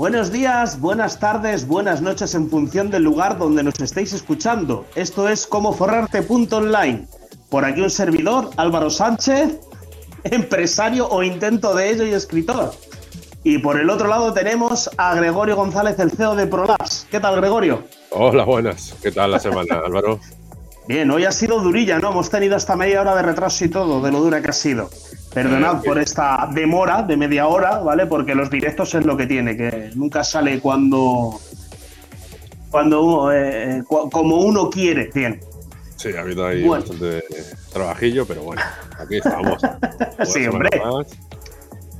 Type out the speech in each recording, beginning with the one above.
Buenos días, buenas tardes, buenas noches en función del lugar donde nos estéis escuchando. Esto es como forrarte.online. Por aquí un servidor, Álvaro Sánchez, empresario o intento de ello y escritor. Y por el otro lado tenemos a Gregorio González, el CEO de Prolabs. ¿Qué tal, Gregorio? Hola, buenas. ¿Qué tal la semana, Álvaro? Bien, hoy ha sido durilla, ¿no? Hemos tenido hasta media hora de retraso y todo, de lo dura que ha sido. Perdonad por esta demora de media hora, ¿vale? Porque los directos es lo que tiene, que nunca sale cuando. cuando eh, como uno quiere, bien. Sí, ha habido ahí bastante trabajillo, pero bueno, aquí estamos. sí, hombre.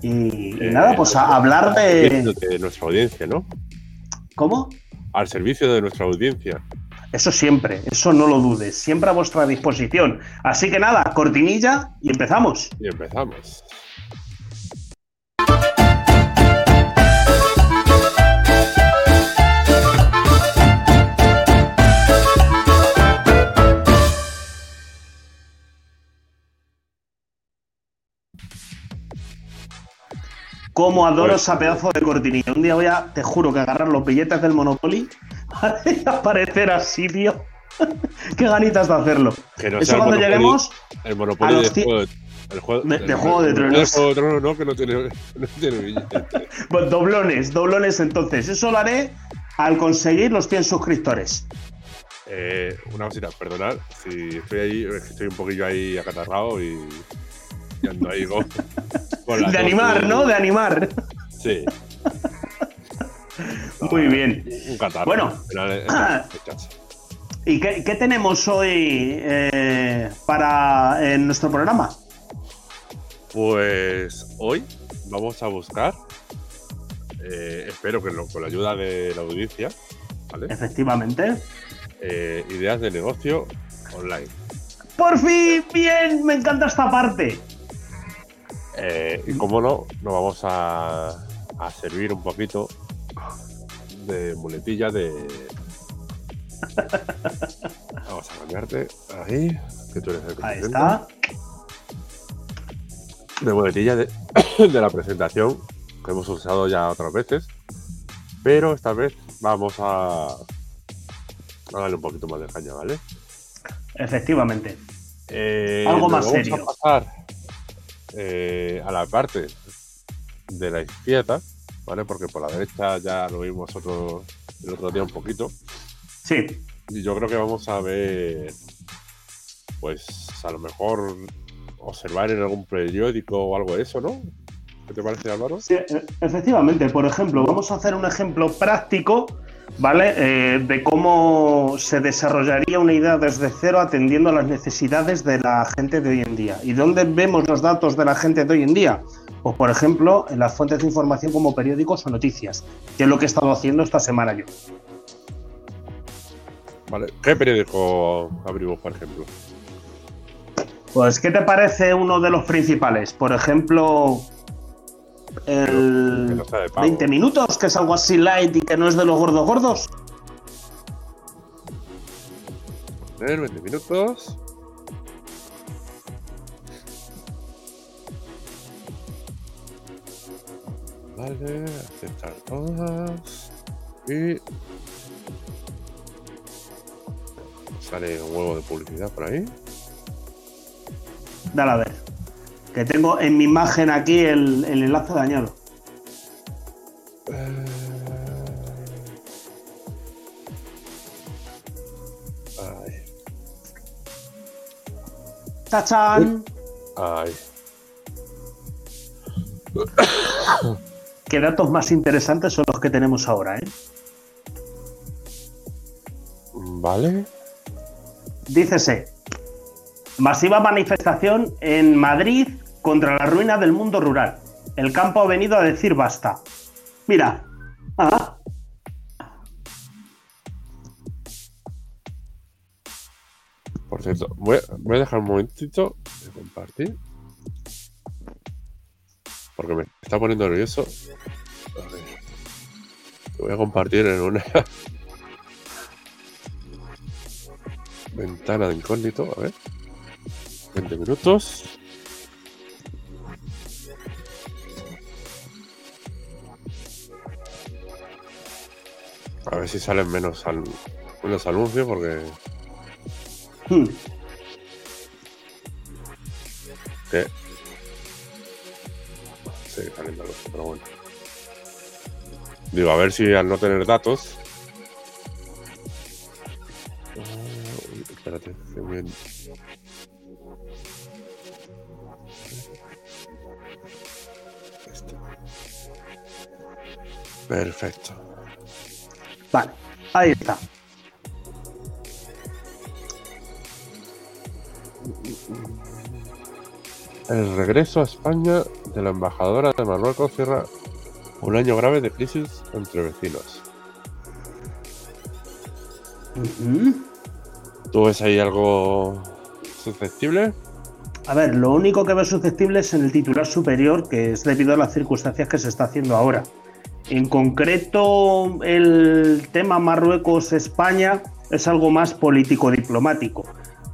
Y, eh, nada, pues a hablar de... de nuestra audiencia, ¿no? ¿Cómo? Al servicio de nuestra audiencia. Eso siempre, eso no lo dudes, siempre a vuestra disposición. Así que nada, cortinilla y empezamos. Y empezamos. Cómo adoro esa pedazo de cortinilla. Un día voy a, te juro, que agarrar los billetes del Monopoly y aparecer así, tío. Qué ganitas de hacerlo. Eso cuando lleguemos. El Monopoly de juego, el juego, de, juego de Tronos. juego de Tronos no, que no tiene, no tiene billetes. pues doblones, doblones entonces. Eso lo haré al conseguir los 100 suscriptores. Eh, una cosita, perdonad si estoy ahí, estoy un poquillo ahí acatarrado y, y ando ahí con, de animar, ¿no? De animar. Sí. Muy bien. Un catarro. Bueno. ¿Y qué, tenemos hoy eh, para en nuestro programa? Pues hoy vamos a buscar, eh, espero que con la ayuda de la audiencia, ¿vale? Efectivamente. Eh, ideas de negocio online. Por fin, bien, me encanta esta parte. Eh, y como no, nos vamos a, servir un poquito de muletilla de. Vamos a cambiarte ahí, que tú eres el que Ahí está. De muletilla de, de, la presentación que hemos usado ya otras veces. Pero esta vez vamos a, a darle un poquito más de caña, ¿vale? Efectivamente. Eh, Algo más serio. A pasar eh, a la parte de la izquierda, ¿vale? Porque por la derecha ya lo vimos otro, el otro día un poquito. Sí. Y yo creo que vamos a ver, pues a lo mejor observar en algún periódico o algo de eso, ¿no? ¿Qué te parece, Álvaro? Sí, e, efectivamente. Por ejemplo, vamos a hacer un ejemplo práctico ¿vale? Eh, de cómo se desarrollaría una idea desde cero atendiendo a las necesidades de la gente de hoy en día. ¿Y dónde vemos los datos de la gente de hoy en día? Pues, por ejemplo, en las fuentes de información como periódicos o noticias, que es lo que he estado haciendo esta semana yo. Vale. ¿Qué periódico abrimos, por ejemplo? Pues, ¿qué te parece uno de los principales? Por ejemplo, el 20 minutos, que es algo así light y que no es de los gordos gordos. A ver, 20 minutos. Vale, aceptar todas. Y. Sale un huevo de publicidad por ahí. Dale a ver. Que tengo en mi imagen aquí el, enlace dañado. Eh... ¡Tachán! Ay. Qué datos más interesantes son los que tenemos ahora, ¿eh? Vale. Dícese, Masiva manifestación en Madrid contra la ruina del mundo rural. El campo ha venido a decir basta. Mira. Ah. Por cierto, voy a, dejar un momentito de compartir. Porque me está poniendo nervioso. voy a compartir en una ventana de incógnito. A ver. 20 minutos. A ver si salen menos, anuncios porque. Hmm. ¿Qué? Sí, salen pero bueno. Digo, a ver si al no tener datos. Perfecto. Vale, ahí está. El regreso a España de la embajadora de Marruecos cierra un año grave de crisis entre vecinos. ¿Tú ves ahí algo susceptible? A ver, lo único que veo susceptible es en el titular superior, que es debido a las circunstancias que se está haciendo ahora. En concreto, el tema Marruecos-España es algo más político-diplomático.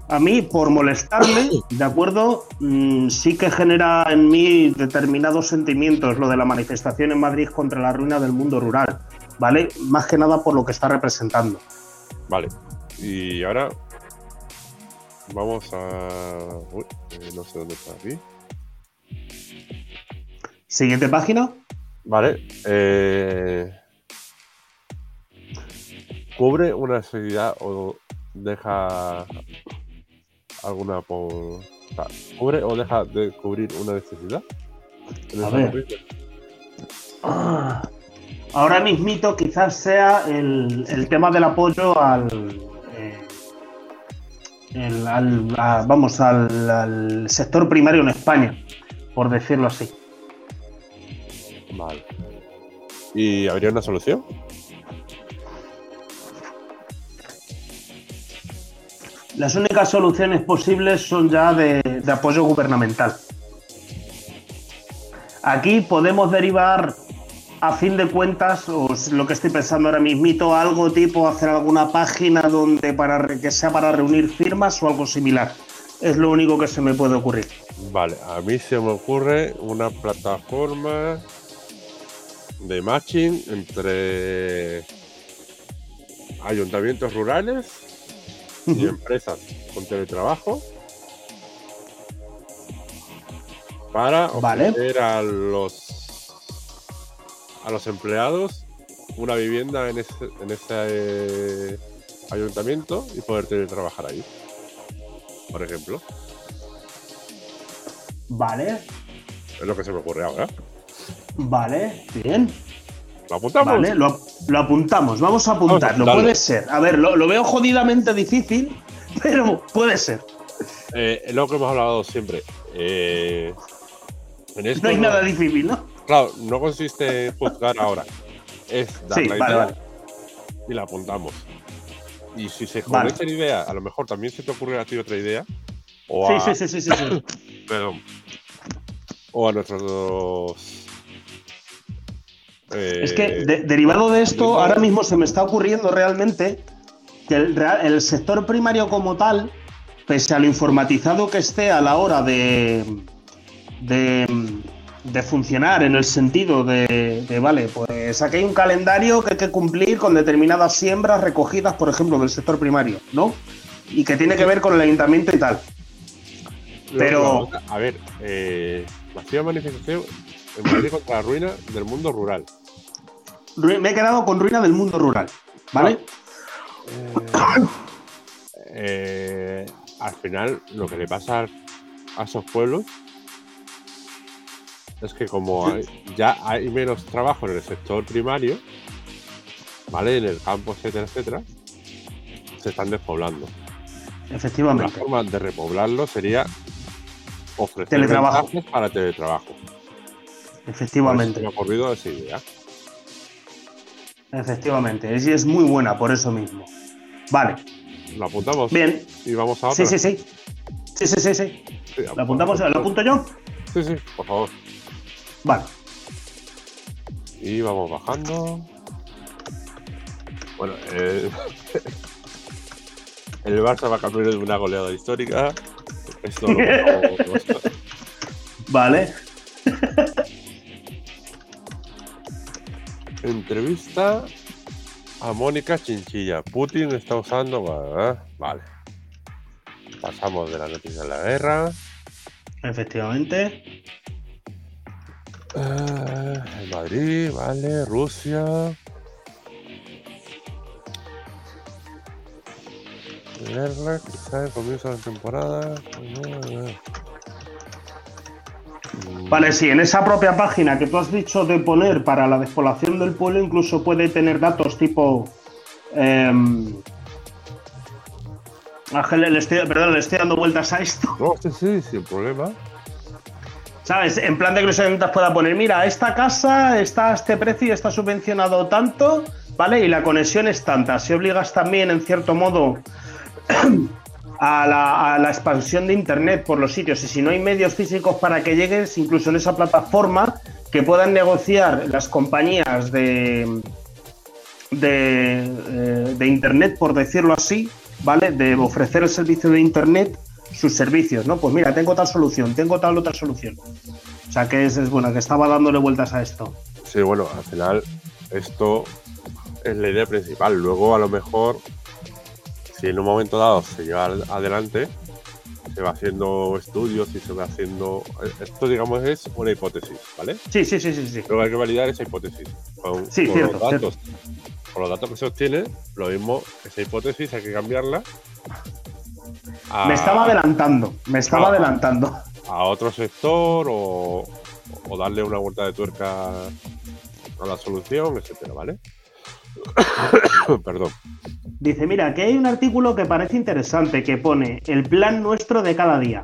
A mí, por molestarme, ¿de acuerdo? Mm, sí que genera en mí determinados sentimientos lo de la manifestación en Madrid contra la ruina del mundo rural, ¿vale? Más que nada por lo que está representando. Vale. Y ahora vamos a... Uy, eh, no sé dónde está aquí. Siguiente página. Vale. eh, ¿Cubre una necesidad o deja alguna por... o sea, ¿Cubre o deja de cubrir una necesidad? A ver. Ah, Ahora mismito quizás sea el, el tema del apoyo al, eh, el- al- a- vamos al, al sector primario en España, por decirlo así. Vale. ¿Y habría una solución? Las únicas soluciones posibles son ya de, de apoyo gubernamental. Aquí podemos derivar, a fin de cuentas, o es lo que estoy pensando ahora mismito, algo tipo hacer alguna página donde para que sea para reunir firmas o algo similar. Es lo único que se me puede ocurrir. Vale, a mí se me ocurre una plataforma de matching entre ayuntamientos rurales y empresas con teletrabajo para Vale. ofrecer a los a los empleados una vivienda en ese, en ese eh, ayuntamiento y poder teletrabajar ahí, por ejemplo. Vale, Es lo que se me ocurre ahora. Vale, bien. ¿Lo apuntamos? Vale, lo, lo apuntamos, vamos a apuntarlo. apuntarlo. Puede ser. A ver, lo, lo veo jodidamente difícil, pero puede ser. Eh, lo que hemos hablado siempre. Eh, en esto No hay nada difícil, ¿no? Claro, no consiste en juzgar ahora. Es dar Sí, la vale, idea vale. y la apuntamos. Y si se Vale. conecta la idea, a lo mejor también se te ocurre a ti otra idea. O a, Sí, sí, sí, sí, sí, sí. perdón. O a nuestros. Eh, Es que de- derivado de esto, ahora mismo se me está ocurriendo realmente que el, sector primario como tal, pese a lo informatizado que esté a la hora de, de, de funcionar en el sentido de, de, vale, pues aquí hay un calendario que hay que cumplir con determinadas siembras recogidas, por ejemplo, del sector primario, ¿no? Y que tiene que ver con el ayuntamiento y tal. pero- A ver, eh, masiva manifestación en Madrid contra la ruina del mundo rural. Ru- Me he quedado con ruina del mundo rural, ¿vale? Eh, al final, lo que le pasa a esos pueblos es que como hay- ya hay menos trabajo en el sector primario, ¿vale? En el campo, etcétera, etcétera, se están despoblando. La Efectivamente. forma de repoblarlo sería ofrecer Teletrabajo. para teletrabajo. Efectivamente. me ha ocurrido esa idea. Efectivamente. Es, es muy buena por eso mismo. Vale. Lo apuntamos Bien. y vamos a otra. Sí, sí, sí. Sí, sí, sí, sí. Sí, ¿Lo apuntamos? ¿Lo apunto yo? Sí, sí, por favor. Vale. Y vamos bajando. Bueno, eh, el Barça va a cambiar de una goleada histórica. Esto lo lo- Vale. Entrevista a Mónica Chinchilla. Putin está usando. Vale. vale. Pasamos de la noticia de la guerra. Efectivamente. Eh, Madrid, vale. Rusia. Guerra, quizá el comienzo de la temporada. Vale, sí, en esa propia página que tú has dicho de poner para la despoblación del pueblo, incluso puede tener datos tipo. em, Ángel, le estoy, perdón, le estoy dando vueltas a esto. No, sí, sí, sin problema. ¿Sabes? En plan de que los ayuntamientos puedan poner, mira, esta casa está a este precio y está subvencionado tanto, ¿vale? Y la conexión es tanta. Si obligas también, en cierto modo, a la, a la expansión de Internet por los sitios y si no hay medios físicos para que llegues, incluso en esa plataforma, que puedan negociar las compañías de, de, eh, de Internet, por decirlo así, ¿vale? De ofrecer el servicio de Internet sus servicios, ¿no? Pues mira, tengo tal solución, tengo tal otra solución. O sea que es, es bueno, que estaba dándole vueltas a esto. Sí, bueno, al final esto es la idea principal. Luego, a lo mejor, si en un momento dado se lleva adelante, se va haciendo estudios y se va haciendo. Esto, digamos, es una hipótesis, ¿vale? Sí, sí, sí, sí, sí. Luego hay que validar esa hipótesis. Con, Sí, con cierto, los datos. Con los datos que se obtienen, lo mismo, esa hipótesis hay que cambiarla. a- Me estaba adelantando, me estaba adelantando. a otro sector o, o darle una vuelta de tuerca a la solución, etcétera, ¿vale? Perdón. Dice, mira, que hay un artículo que parece interesante que pone el plan nuestro de cada día.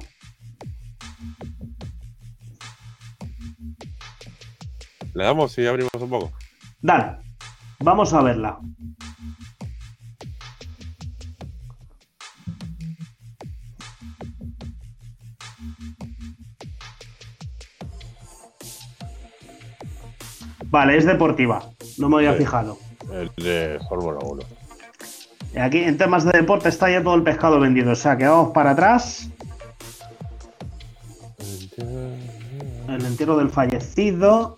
¿Le damos y abrimos un poco? Dale, vamos a verla. Vale, es deportiva, no me había Sí. fijado. El de Fórmula 1. Aquí en temas de deporte está ya todo el pescado vendido, o sea que vamos para atrás. El entierro del fallecido.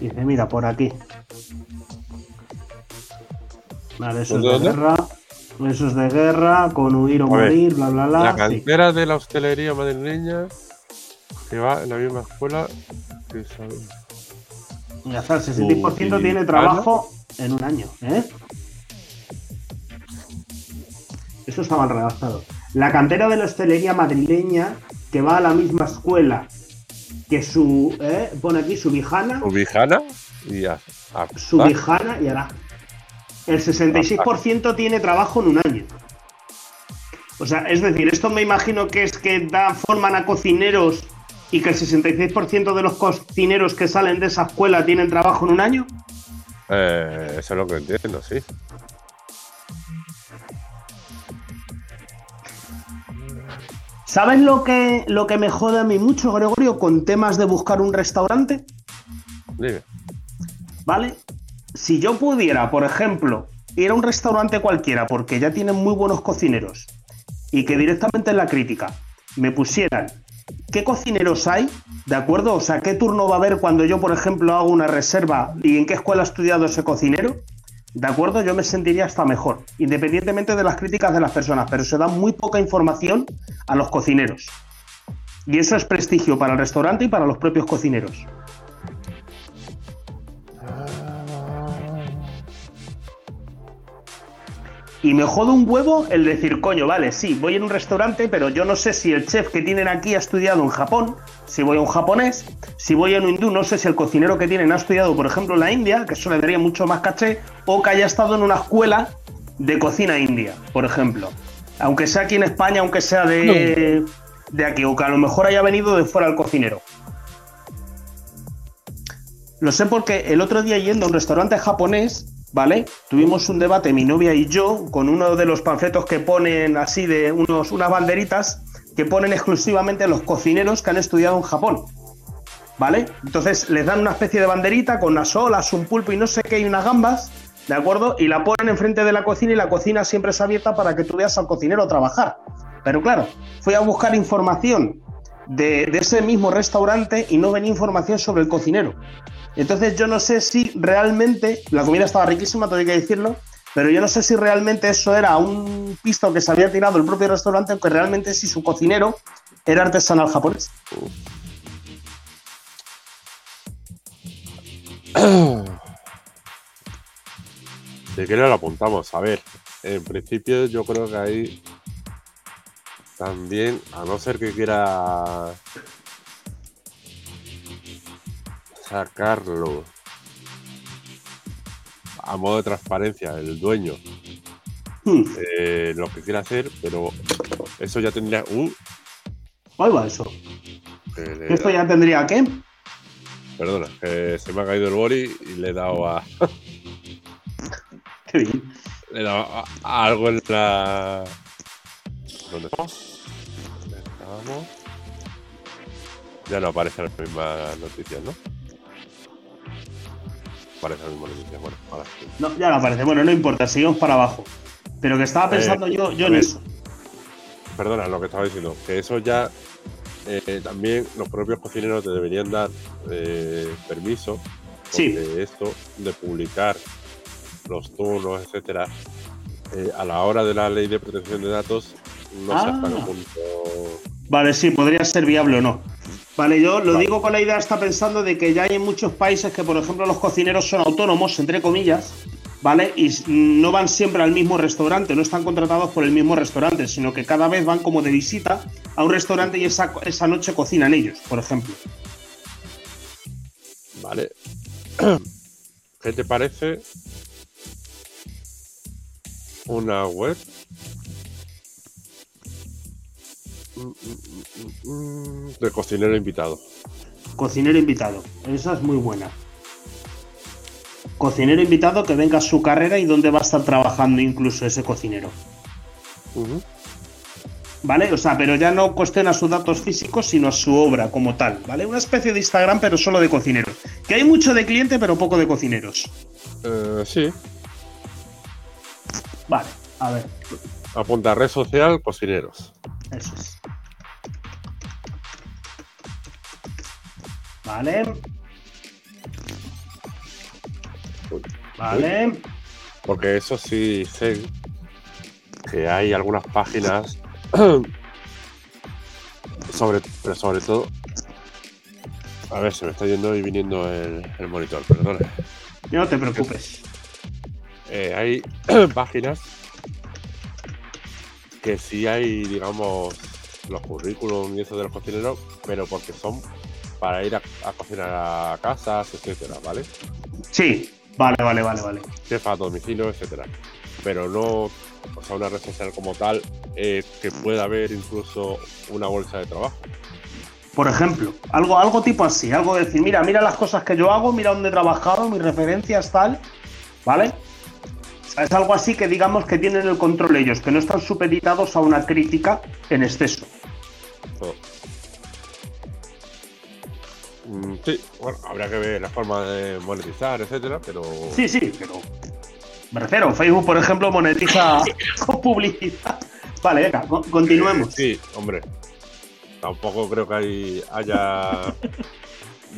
Dice, mira, por aquí. Vale, eso es ¿Dónde, de guerra. Eso es de guerra, con huir o morir, bla, bla, bla. La Sí. cantera de la hostelería madrileña que va en la misma escuela que. Y hasta el 60% tiene trabajo en un año, ¿eh? Eso está mal redactado. La cantera de la hostelería madrileña que va a la misma escuela que su, ¿eh? pone aquí su vijana, Ubijana y a, a- su vijana y hará. El 66% tiene trabajo en un año. O sea, es decir, esto me imagino que es que dan, forman a cocineros y que el 66% de los cocineros que salen de esa escuela tienen trabajo en un año. Eh, eso es lo que entiendo, sí. ¿Sabes lo que, lo que me jode a mí mucho, Gregorio, con temas de buscar un restaurante? Dime. ¿Vale? Si yo pudiera, por ejemplo, ir a un restaurante cualquiera porque ya tienen muy buenos cocineros y que directamente en la crítica me pusieran qué cocineros hay, ¿de acuerdo? O sea, qué turno va a haber cuando yo, por ejemplo, hago una reserva y en qué escuela ha estudiado ese cocinero, ¿de acuerdo? Yo me sentiría hasta mejor, independientemente de las críticas de las personas, pero se da muy poca información a los cocineros. Y eso es prestigio para el restaurante y para los propios cocineros. Y me jode un huevo el decir, coño, vale, sí, voy en un restaurante, pero yo no sé si el chef que tienen aquí ha estudiado en Japón, si voy a un japonés, si voy a un hindú, no sé si el cocinero que tienen ha estudiado, por ejemplo, en la India, que eso le daría mucho más caché, o que haya estado en una escuela de cocina india, por ejemplo. Aunque sea aquí en España, aunque sea de, de aquí, o que a lo mejor haya venido de fuera el cocinero. Lo sé porque el otro día yendo a un restaurante japonés, ¿vale? Tuvimos un debate, mi novia y yo, con uno de los panfletos que ponen así de unos, unas banderitas que ponen exclusivamente los cocineros que han estudiado en Japón. ¿Vale? Entonces les dan una especie de banderita con unas olas, un pulpo y no sé qué, y unas gambas, ¿de acuerdo? Y la ponen enfrente de la cocina y la cocina siempre es abierta para que tú veas al cocinero trabajar. Pero claro, fui a buscar información de, de ese mismo restaurante y no venía información sobre el cocinero. Entonces yo no sé si realmente, la comida estaba riquísima, tengo que decirlo, pero yo no sé si realmente eso era un pisto que se había tirado el propio restaurante o que realmente si su cocinero era artesanal japonés. Si quieres lo apuntamos. A ver, en principio yo creo que ahí también, a no ser que quiera sacarlo a modo de transparencia el dueño Hmm. eh, lo que quiera hacer, pero eso ya tendría. Uh, Ahí va eso. ¿Esto da- ya tendría qué? Perdona, que se me ha caído el boli y le he dado a. Qué bien. Le he dado a, a algo en la. ¿Dónde estamos? ¿Dónde estábamos? Ya no aparecen las mismas noticias, ¿no? Las mismas noticias, bueno, ahora sí. No, ya no aparece. Bueno, no importa, seguimos para abajo. Pero que estaba Eh, pensando yo, yo en eso. Perdona, lo que estaba diciendo, que eso ya eh, también los propios cocineros te deberían dar eh, permiso. Sí. Porque esto de publicar los turnos, etcétera, eh, a la hora de la ley de protección de datos, no hasta Ah. qué punto. Vale, sí, podría ser viable o no. Vale, yo lo digo con la idea, está pensando de que ya hay en muchos países que, por ejemplo, los cocineros son autónomos, entre comillas, ¿vale? Y no van siempre al mismo restaurante, no están contratados por el mismo restaurante, sino que cada vez van como de visita a un restaurante y esa, esa noche cocinan ellos, por ejemplo. Vale. ¿Qué te parece una web? De cocinero invitado. Cocinero invitado, esa es muy buena. Cocinero invitado que venga a su carrera y dónde va a estar trabajando incluso ese cocinero. ¿Vale? O sea, pero ya no cuestiona sus datos físicos, sino a su obra como tal, ¿vale? Una especie de Instagram, pero solo de cocineros. Que hay mucho de cliente, pero poco de cocineros. Eh, sí, Vale, a ver, apunta red social, cocineros. eso es. Vale. Uy, Vale. Porque eso sí sé que hay algunas páginas sobre, pero sobre todo. A ver, se me está yendo y viniendo el, el monitor, perdona. No te preocupes. Eh, hay páginas que sí hay, digamos, los currículum y eso de los cocineros, pero porque son para ir a, a cocinar a casas, etcétera, ¿vale? Sí, vale, vale, vale, vale. Chef a domicilio, etcétera. Pero no, o sea, una red social como tal, eh, que pueda haber incluso una bolsa de trabajo. Por ejemplo, algo, algo tipo así, algo de decir, mira, mira las cosas que yo hago, mira dónde he trabajado, mis referencias, tal, ¿vale? Es algo así que digamos que tienen el control ellos, que no están supeditados a una crítica en exceso. Sí, bueno, habría que ver la forma de monetizar, etcétera, pero Sí, sí, pero me refiero, Facebook, por ejemplo, monetiza con publicidad. Vale, venga, co- continuemos. Sí, hombre. Tampoco creo que hay, haya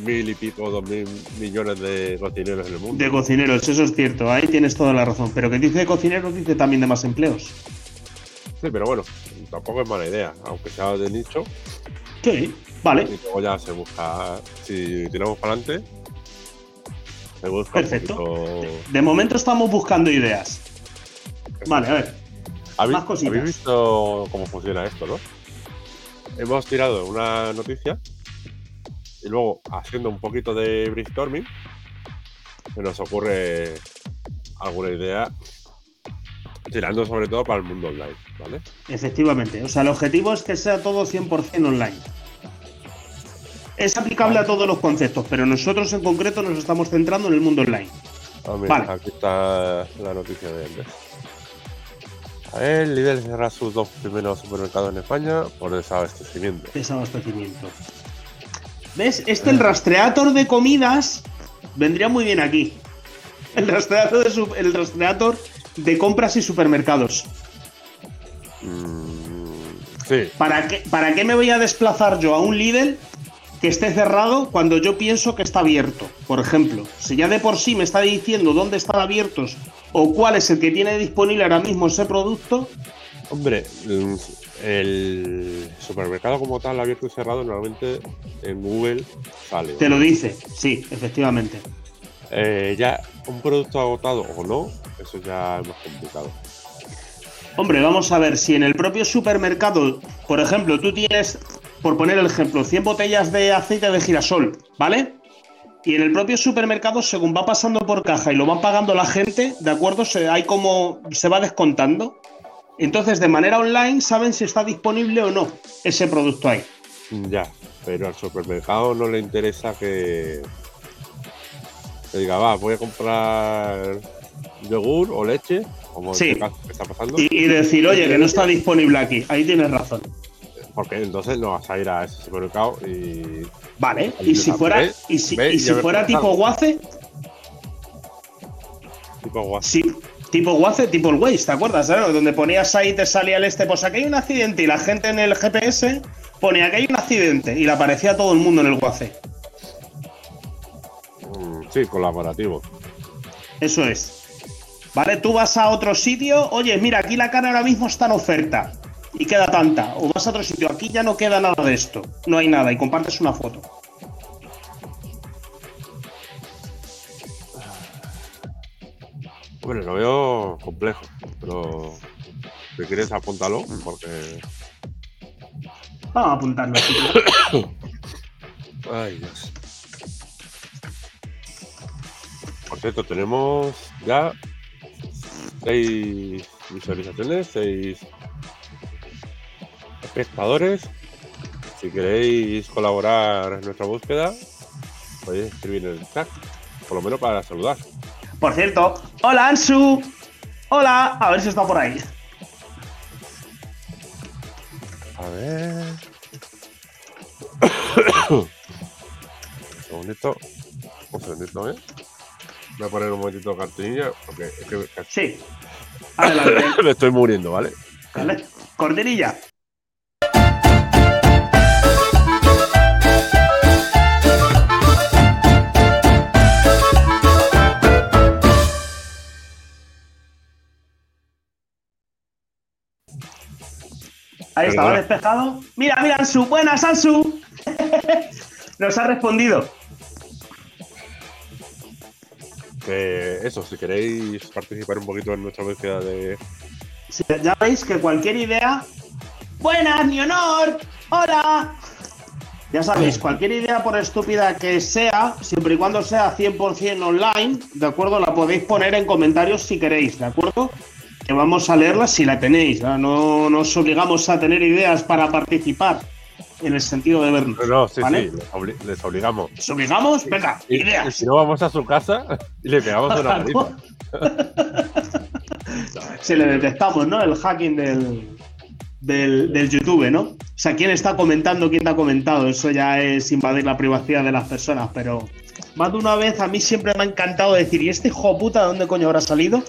mil y pico, dos mil millones de cocineros en el mundo. De cocineros, eso es cierto, ahí tienes toda la razón. Pero que dice de cocineros, dice también de más empleos. Sí, pero bueno, tampoco es mala idea, aunque sea de nicho. Sí, vale, Y luego ya se busca, si tiramos para adelante, se busca Perfecto. poquito. de momento estamos buscando ideas. Vale, a ver. ¿Habéis, más cositas. habéis visto cómo funciona esto, no? Hemos tirado una noticia y luego, haciendo un poquito de brainstorming, se nos ocurre alguna idea, tirando sobre todo para el mundo online, ¿vale? Efectivamente. O sea, el objetivo es que sea todo 100% online. Es aplicable a todos los conceptos, pero nosotros en concreto nos estamos centrando en el mundo online. Ah, mira, Vale. Aquí está la noticia de Andrés. A ver, Lidl cerrará sus dos primeros supermercados en España por desabastecimiento. Desabastecimiento. ¿Ves? Este, el rastreator de comidas, vendría muy bien aquí. El rastreator de, su- el rastreator de compras y supermercados. Mm, Sí. ¿Para qué, ¿Para qué me voy a desplazar yo a un Lidl que esté cerrado cuando yo pienso que está abierto? Por ejemplo, si ya de por sí me está diciendo dónde están abiertos o cuál es el que tiene disponible ahora mismo ese producto, Hombre, mm, el supermercado como tal, abierto y cerrado, normalmente en Google sale. te lo dice. Sí, efectivamente. Eh, ya un producto agotado o no, eso ya es más complicado. Hombre, vamos a ver, si en el propio supermercado, por ejemplo, tú tienes, por poner el ejemplo, 100 botellas de aceite de girasol, ¿vale? Y en el propio supermercado, según va pasando por caja y lo van pagando la gente, ¿de acuerdo? Se, hay como, se va descontando. Entonces, de manera online, saben si está disponible o no ese producto ahí. Ya, pero al supermercado no le interesa que, que diga, va, voy a comprar yogur o leche, como Sí. este caso que está pasando, Y, y decir, oye, que no está disponible aquí. Ahí tienes razón. Porque entonces no vas a ir a ese supermercado y Vale. Y si fuera, y si, y y si fuera tipo Waze, tipo guas. Sí, tipo Waze, tipo el Waze, ¿te acuerdas? eh? Donde ponías ahí te salía el este, pues aquí hay un accidente y la gente en el GPS ponía que hay un accidente y le aparecía a todo el mundo en el Waze. Mm, sí, colaborativo. Eso es. ¿Vale? Tú vas a otro sitio, oye, mira, aquí la carne ahora mismo está en oferta y queda tanta. O vas a otro sitio, aquí ya no queda nada de esto, no hay nada y compartes una foto. Bueno, lo veo complejo, pero si quieres apúntalo, porque. Vamos a apuntarlo. Ay, Dios. Por cierto, tenemos ya seis visualizaciones, seis espectadores. Si queréis colaborar en nuestra búsqueda, podéis escribir en el chat, por lo menos para saludar. Por cierto, hola Ansu. Hola, a ver si está por ahí. A ver. un segundito. Un segundito, ¿eh? Voy a poner un momentito cartinilla porque es que Sí. Adelante. me estoy muriendo, ¿vale? ¿Vale? Cortinilla. Ahí estaba Perdona. despejado. Mira, mira, Ansu. Buenas, Ansu. Nos ha respondido. Que eso, si queréis participar un poquito en nuestra búsqueda de. Sí, Ya veis que cualquier idea. Buenas, mi honor. Hola. Ya sabéis, cualquier idea, por estúpida que sea, siempre y cuando sea 100% online, ¿de acuerdo? La podéis poner en comentarios si queréis, ¿de acuerdo? Que vamos a leerla si la tenéis. ¿no? No nos obligamos a tener ideas para participar en el sentido de vernos. No, no, sí, ¿Vale? sí, les, obli- les obligamos. ¿Os obligamos? Venga, ideas. si no, vamos a su casa y le pegamos una paliza. Se le detectamos, ¿no? El hacking del, del, del YouTube, ¿no? O sea, quién está comentando, quién te ha comentado. Eso ya es invadir la privacidad de las personas, pero más de una vez a mí siempre me ha encantado decir, ¿y este hijo puta de dónde coño habrá salido?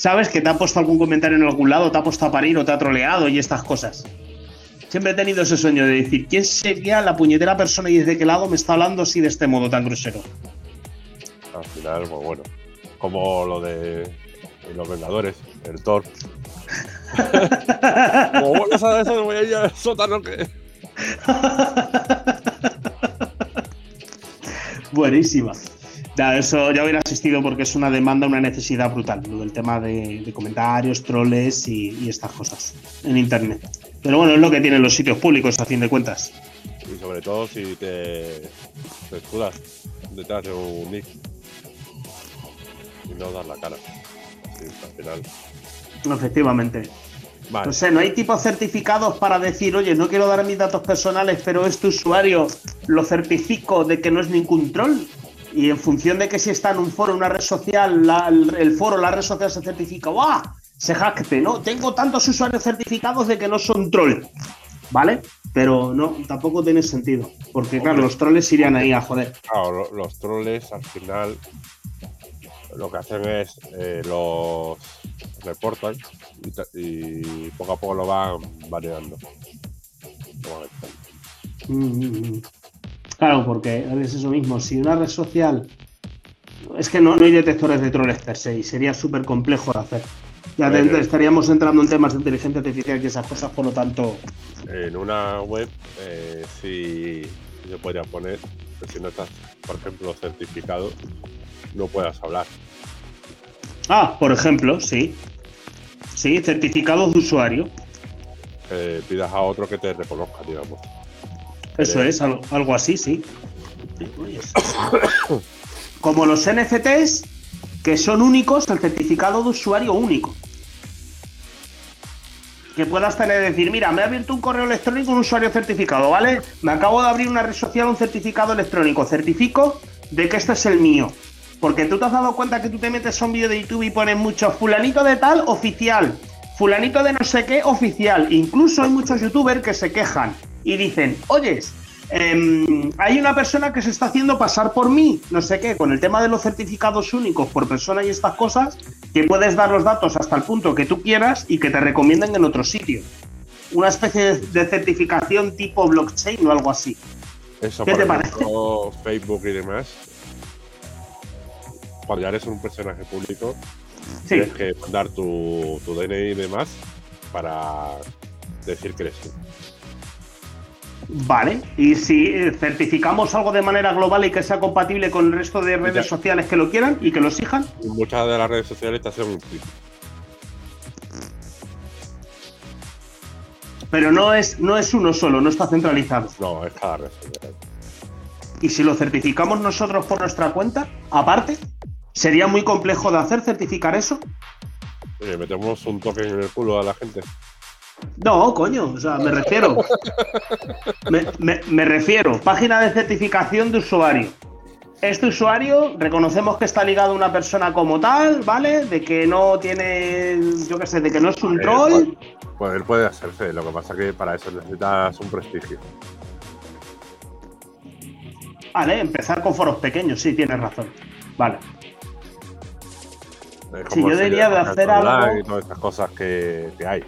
¿Sabes? Que te ha puesto algún comentario en algún lado, te ha puesto a parir o te ha troleado y estas cosas. Siempre he tenido ese sueño de decir, ¿quién sería la puñetera persona y desde qué lado me está hablando así de este modo tan grosero? Al final, pues bueno, como lo de los Vengadores, el Thor. Como vuelvas a eso, voy a ir al sótano que. Buenísima. Ya, eso ya hubiera asistido porque es una demanda, una necesidad brutal, lo del tema de, de comentarios, troles y, y estas cosas en internet. Pero bueno, es lo que tienen los sitios públicos a fin de cuentas. Y sobre todo si te, te escudas detrás de un nick y no das la cara. Sí, al final. Efectivamente. Vale. No sé, no hay tipos certificados para decir, oye, no quiero dar mis datos personales, pero este usuario lo certifico de que no es ningún troll. Y en función de que si está en un foro, una red social, la- el foro, la red social se certifica, ¡guau! Se jacte, ¿no? Tengo tantos usuarios certificados de que no son troll. ¿Vale? Pero no, tampoco tiene sentido. Porque, claro, los trolls irían ahí a joder. Claro, lo- los troles al final lo que hacen es eh, los reportan y, ta- y poco a poco lo van variando. Mm, mm, mm. Claro, porque es eso mismo. Si una red social. Es que no, no hay detectores de troles per se y sería súper complejo de hacer. Ya Pero- estaríamos entrando en temas de inteligencia artificial y esas cosas, por lo tanto. En una web eh, sí yo podría poner que si no estás, por ejemplo, certificado, no puedas hablar. Ah, por ejemplo, sí. Sí, certificados de usuario. Que pidas a otro que te reconozca, digamos. Eso es, algo, algo así, sí. Como los NFTs, que son únicos, el certificado de usuario único. Que puedas tener, decir, mira, me ha abierto un correo electrónico un usuario certificado, ¿vale? Me acabo de abrir una red social un certificado electrónico. Certifico de que este es el mío. Porque tú te has dado cuenta que tú te metes a un vídeo de YouTube y pones mucho fulanito de tal oficial, fulanito de no sé qué oficial. Incluso hay muchos youtubers que se quejan y dicen, oyes, em, hay una persona que se está haciendo pasar por mí, no sé qué, con el tema de los certificados únicos por persona y estas cosas, que puedes dar los datos hasta el punto que tú quieras y que te recomienden en otro sitio. Una especie de certificación tipo blockchain o algo así. Eso, ¿Qué por te ejemplo, Facebook y demás. Cuando ya eres un personaje público, Sí, tienes que dar tu, tu DNI y demás para decir que eres tú. Vale. Y si eh, certificamos algo de manera global y que sea compatible con el resto de redes Ya. sociales que lo quieran y que lo exijan, muchas de las redes sociales te hacen un clic. pero no es, no es uno solo, no está centralizado. No, es cada red social. Y si lo certificamos nosotros por nuestra cuenta, aparte, sería muy complejo de hacer certificar eso. Oye, metemos un token en el culo a la gente. No, coño, o sea, me refiero. Me, me- me refiero, página de certificación de usuario. Este usuario reconocemos que está ligado a una persona como tal, ¿vale? De que no tiene, yo qué sé, de que no es un Eh, troll. Poder puede hacerse, lo que pasa que para eso necesitas un prestigio. Vale, empezar con foros pequeños, sí, tienes razón. Vale. Sí, yo diría de hacer algo- Y todas esas cosas que, que hay.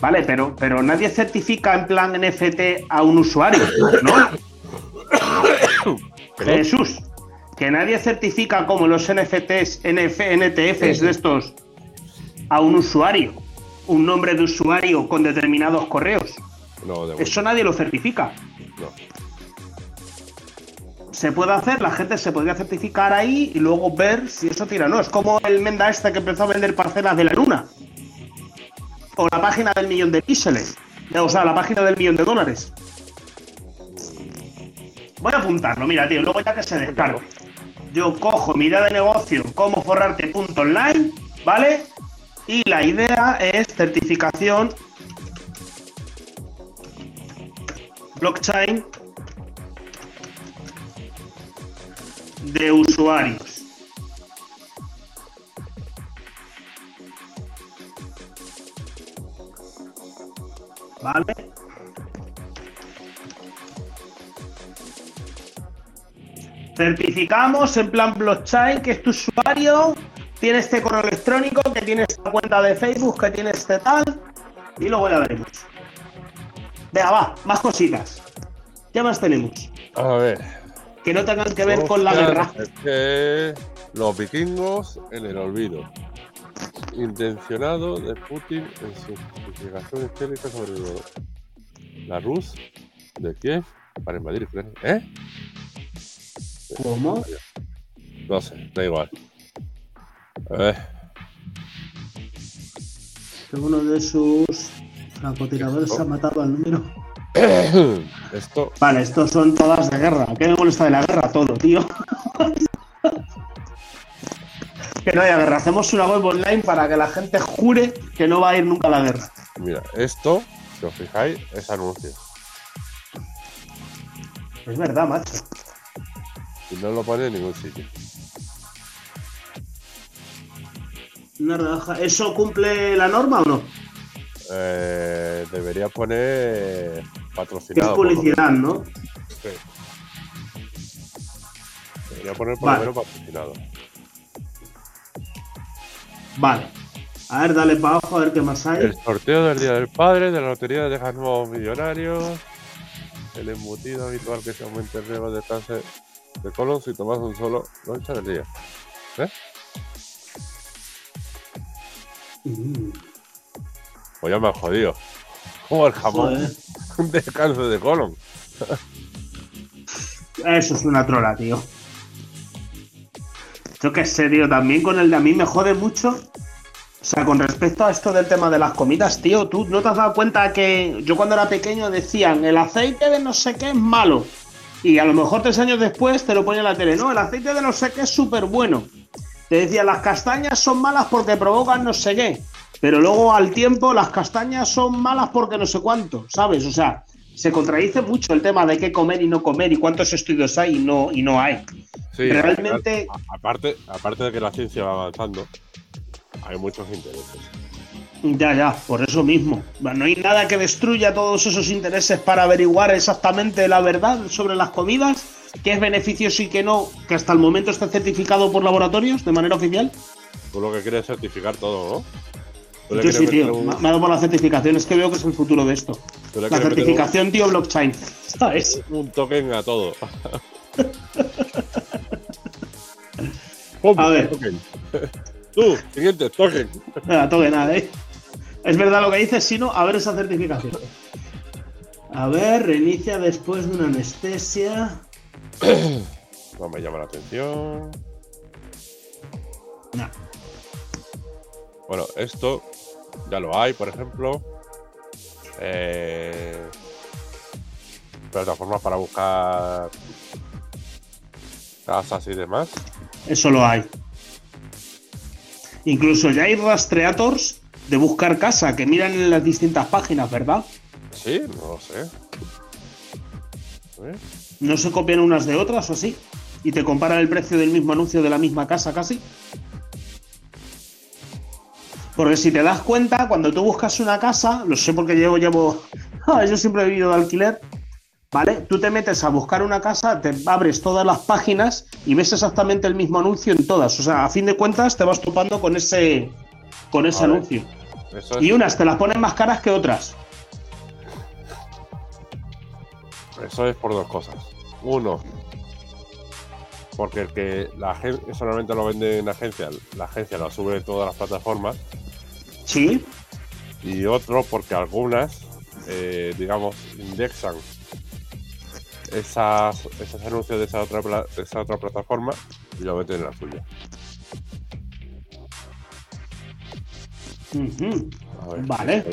Vale, pero, pero nadie certifica en plan NFT a un usuario, ¿no? Jesús, que nadie certifica como los NFTs, NF, NTFs de estos a un usuario, un nombre de usuario con determinados correos. No, de Eso nadie lo certifica. no. Se puede hacer, la gente se podría certificar ahí y luego ver si eso tira. No, es como el Menda este que empezó a vender parcelas de la luna. O la página del millón de píxeles. O sea, la página del millón de dólares. Voy a apuntarlo, mira, tío, luego ya que se descargue. Yo cojo mi idea de negocio como forrarte.online, ¿vale? Y la idea es certificación blockchain de usuarios. ¿Vale? Certificamos en plan blockchain que es tu usuario, tiene este correo electrónico, que tiene esta cuenta de Facebook, que tiene este tal, y luego ya veremos. Venga, va, más cositas. ¿Qué más tenemos? A ver. Que no tengan que ver con la guerra. Es que los vikingos en el olvido. Intencionado de Putin en su justificación histérica sobre la Rus de Kiev para invadir Ucrania. ¿Eh? ¿Cómo? No sé, da igual. A ver. Que uno de sus francotiradores ha matado al número. Esto, Vale, estos son todas de guerra. ¿Qué me molesta de la guerra? Todo, tío. que no haya guerra. Hacemos una web online para que la gente jure que no va a ir nunca a la guerra. mira, esto, si os fijáis, es anuncio. Es verdad, macho. Y no lo pone en ningún sitio. Una rebaja. ¿Eso cumple la norma o no? Eh, debería poner es patrocinado. menos. publicidad, ¿no? Sí. Debería poner por Vale. lo menos patrocinado. Vale. A ver, dale para abajo a ver qué más hay. El sorteo del Día del Padre, de la Lotería de los Nuevos Millonarios. el embutido habitual que se aumente el riesgo de cáncer de colon si tomas un solo loncha del día. ¿Eh? Mm. Pues ya me han jodido. Como el jamón Joder. de cáncer de colon. Eso es una trola, tío. Yo qué sé, tío, también con el de a mí me jode mucho. O sea, con respecto a esto del tema de las comidas, tío, tú no te has dado cuenta que yo cuando era pequeño decían el aceite de no sé qué es malo. Y a lo mejor tres años después te lo pone en la tele. No, el aceite de no sé qué es súper bueno. Te decían las castañas son malas porque provocan no sé qué. Pero luego al tiempo las castañas son malas porque no sé cuánto, ¿sabes? O sea, se contradice mucho el tema de qué comer y no comer y cuántos estudios hay y no, y no hay. Sí, Realmente- aparte, aparte de que la ciencia va avanzando, hay muchos intereses. Ya, ya, por eso mismo. No hay nada que destruya todos esos intereses para averiguar exactamente la verdad sobre las comidas, qué es beneficioso y qué no, que hasta el momento está certificado por laboratorios de manera oficial. Tú lo que quieres es certificar todo, ¿no? Yo sí, tío, un- me ha dado por la certificación, es que veo que es el futuro de esto. La un- certificación, tío, blockchain. ¿Sabes? un token a todo. A ver. token. Tú, siguiente, token. Nada, toque nada, ¿eh? Es verdad lo que dices, sino a ver esa certificación. A ver, reinicia después de una anestesia. No me llama la atención. Nah. Bueno, esto ya lo hay, por ejemplo. Eh, plataformas para buscar casas y demás. Eso lo hay. Incluso ya hay rastreators de buscar casa que miran en las distintas páginas, ¿verdad? Sí, no lo sé. ¿Eh? No se copian unas de otras o así. Y te comparan el precio del mismo anuncio de la misma casa casi. Porque si te das cuenta, cuando tú buscas una casa, lo sé porque llevo, llevo. Yo siempre he vivido de alquiler. ¿Vale? Tú te metes a buscar una casa, te abres todas las páginas y ves exactamente el mismo anuncio en todas. O sea, a fin de cuentas te vas topando con ese. con ese anuncio. Es, Y unas te las ponen más caras que otras. eso es por dos cosas. Uno, porque el que la agencia solamente lo vende en agencia, la agencia lo sube en todas las plataformas. Sí. Y otro, porque algunas, eh, digamos, indexan esas, esos anuncios de esa, otra, de esa otra plataforma y lo meten en la suya. Ver, Vale.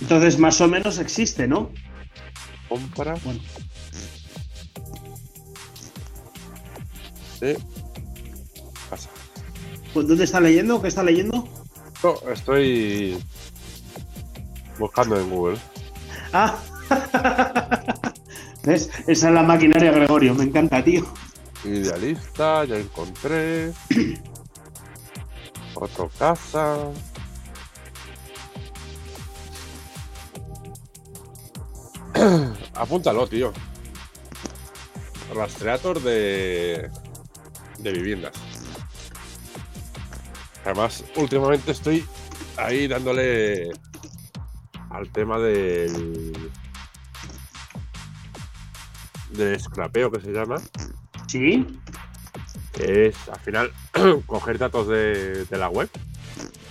Entonces, más o menos existe, ¿no? compra Bueno. de casa. Pues, ¿Dónde está leyendo? ¿Qué está leyendo? No, estoy buscando en Google. Ah. ¿Ves? Esa es la maquinaria, Gregorio. Me encanta, tío. Idealista, ya encontré. Otro casa. Apúntalo, tío. Rastreator de. de viviendas. Además, últimamente estoy ahí dándole al tema del. del scrapeo que se llama Sí. que es al final coger datos de, de la web,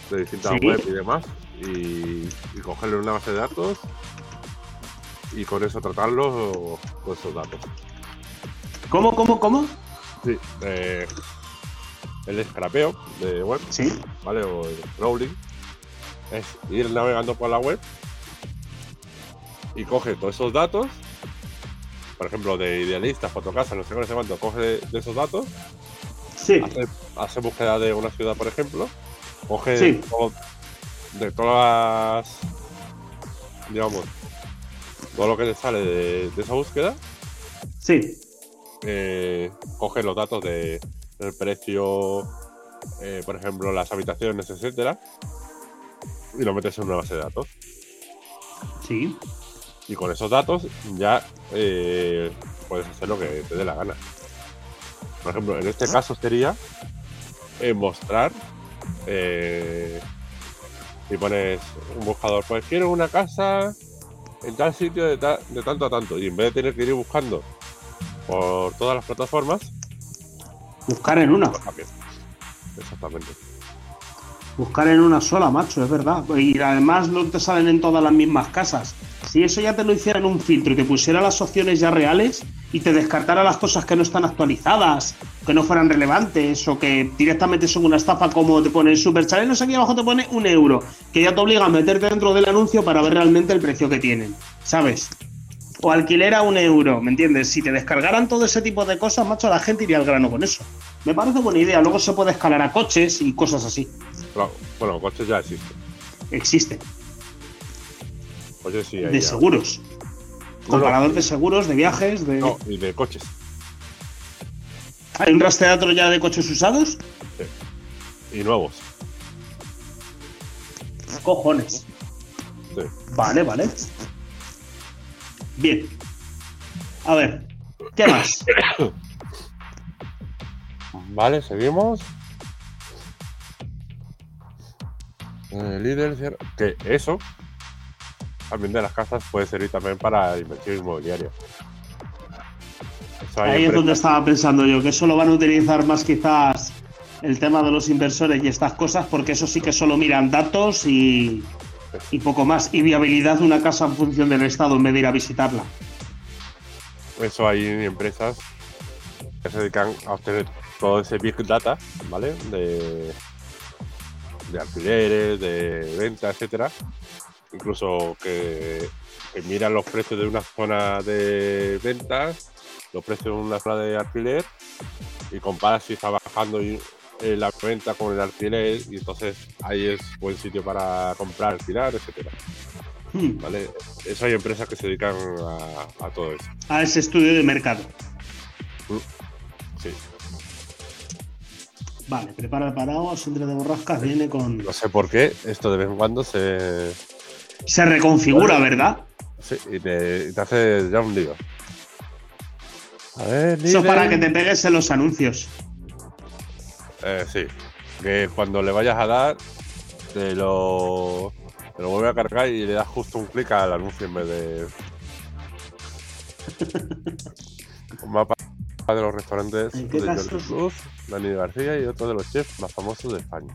de distintas Sí. webs y demás, y, y cogerle una base de datos y con eso tratarlos con esos datos. ¿Cómo, cómo, cómo? Sí, eh, el scrapeo de web, Sí. ¿vale? O el crawling, es ir navegando por la web y coge todos esos datos, por ejemplo, de idealista, fotocasa, no sé no sé cuánto, coge de- de esos datos Sí. hace, hace búsqueda de una ciudad, por ejemplo, coge Sí. todo- de todas las, digamos, todo lo que le sale de, de esa búsqueda, Sí. eh, coge los datos de, del precio, eh, por ejemplo, las habitaciones, etcétera, y lo metes en una base de datos. Sí. Y con esos datos ya eh, puedes hacer lo que te dé la gana. Por ejemplo, en este caso sería eh, mostrar. si pones un buscador, pues quiero una casa en tal sitio de, ta- de tanto a tanto. Y en vez de tener que ir buscando por todas las plataformas, Buscar en una. Exactamente. Buscar en una sola, macho, es verdad. Y además no te salen en todas las mismas casas. Si eso ya te lo hiciera en un filtro y te pusiera las opciones ya reales y te descartara las cosas que no están actualizadas, que no fueran relevantes o que directamente son una estafa como te pone el Super Challenge, aquí abajo te pone un euro, que ya te obliga a meterte dentro del anuncio para ver realmente el precio que tienen, ¿sabes? O alquiler a un euro, ¿me entiendes? Si te descargaran todo ese tipo de cosas, macho, la gente iría al grano con eso. Me parece buena idea. Luego se puede escalar a coches y cosas así. Claro, bueno, coches ya existen. Existe. Coches sí hay de ya. seguros. No, Comparador no. de seguros, de viajes, de. No, y de coches. ¿Hay un rastreador ya de coches usados? Y nuevos. Cojones. Sí. Vale, vale. Bien. A ver, ¿qué más? Vale, seguimos. Eh, líder, cierra- que eso también de las casas puede servir también para inversión inmobiliaria. Eso Ahí es donde estaba pensando yo, que eso lo van a utilizar más quizás el tema de los inversores y estas cosas, porque eso sí que solo miran datos y, y poco más. Y viabilidad de una casa en función del estado en vez de ir a visitarla. Eso hay empresas que se dedican a obtener todo ese big data, ¿vale? De, de alquileres, de venta, etcétera. Incluso que, que miran los precios de una zona de ventas, los precios de una zona de alquiler y comparan si está bajando y- eh, la venta con el alquiler y entonces ahí es buen sitio para comprar, alquilar, etcétera. Hmm, ¿Vale? Eso hay empresas que se dedican a, a todo eso. A ese estudio de mercado. Sí. Vale, prepara el paraguas, entre de borrascas, viene con. No sé por qué, esto de vez en cuando se. Se reconfigura, ¿verdad? Sí, y te, y te hace ya un lío. A ver, Eso es para que te pegues en los anuncios. Eh, sí. Que cuando le vayas a dar, te lo. Te lo vuelve a cargar y le das justo un clic al anuncio en vez de. Un mapa de los restaurantes ¿En de Jordi? Cruz, Dani García y otro de los chefs más famosos de España.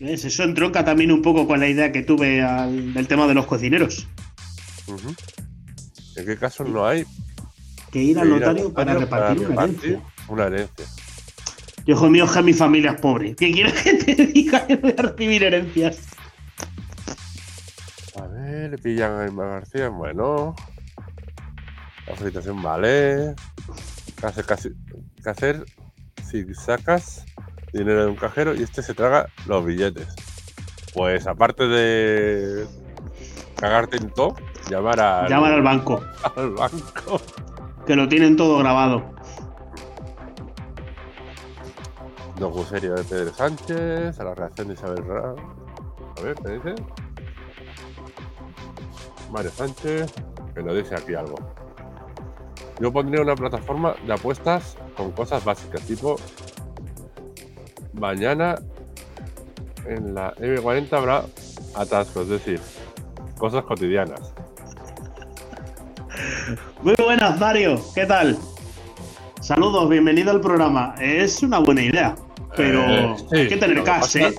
¿Ves? Eso entronca también un poco con la idea que tuve al- del tema de los cocineros. ¿En qué casos no hay Que ir al notario para repartir herencia. una herencia? Hijo mío, es que mi familia es pobre. ¿Qué quieres que te diga que voy a recibir herencias? A ver, le pillan a Irma García. Bueno. La felicitación vale. ¿Qué hacer, casi- qué hacer si sacas dinero de un cajero y este se traga los billetes? Pues aparte de cagarte en todo, llamar al, Llamar al banco, al banco. que lo tienen todo grabado. Docuserio de Pedro Sánchez, a la reacción de Isabel Ra. A ver, ¿qué dice? Mario Sánchez, que nos dice aquí algo. Yo pondría una plataforma de apuestas con cosas básicas, tipo mañana en la M40 habrá atascos, es decir, cosas cotidianas. Muy buenas, Mario. ¿Qué tal? Saludos, bienvenido al programa. Es una buena idea, pero Eh, sí, hay que tener cash, ¿eh?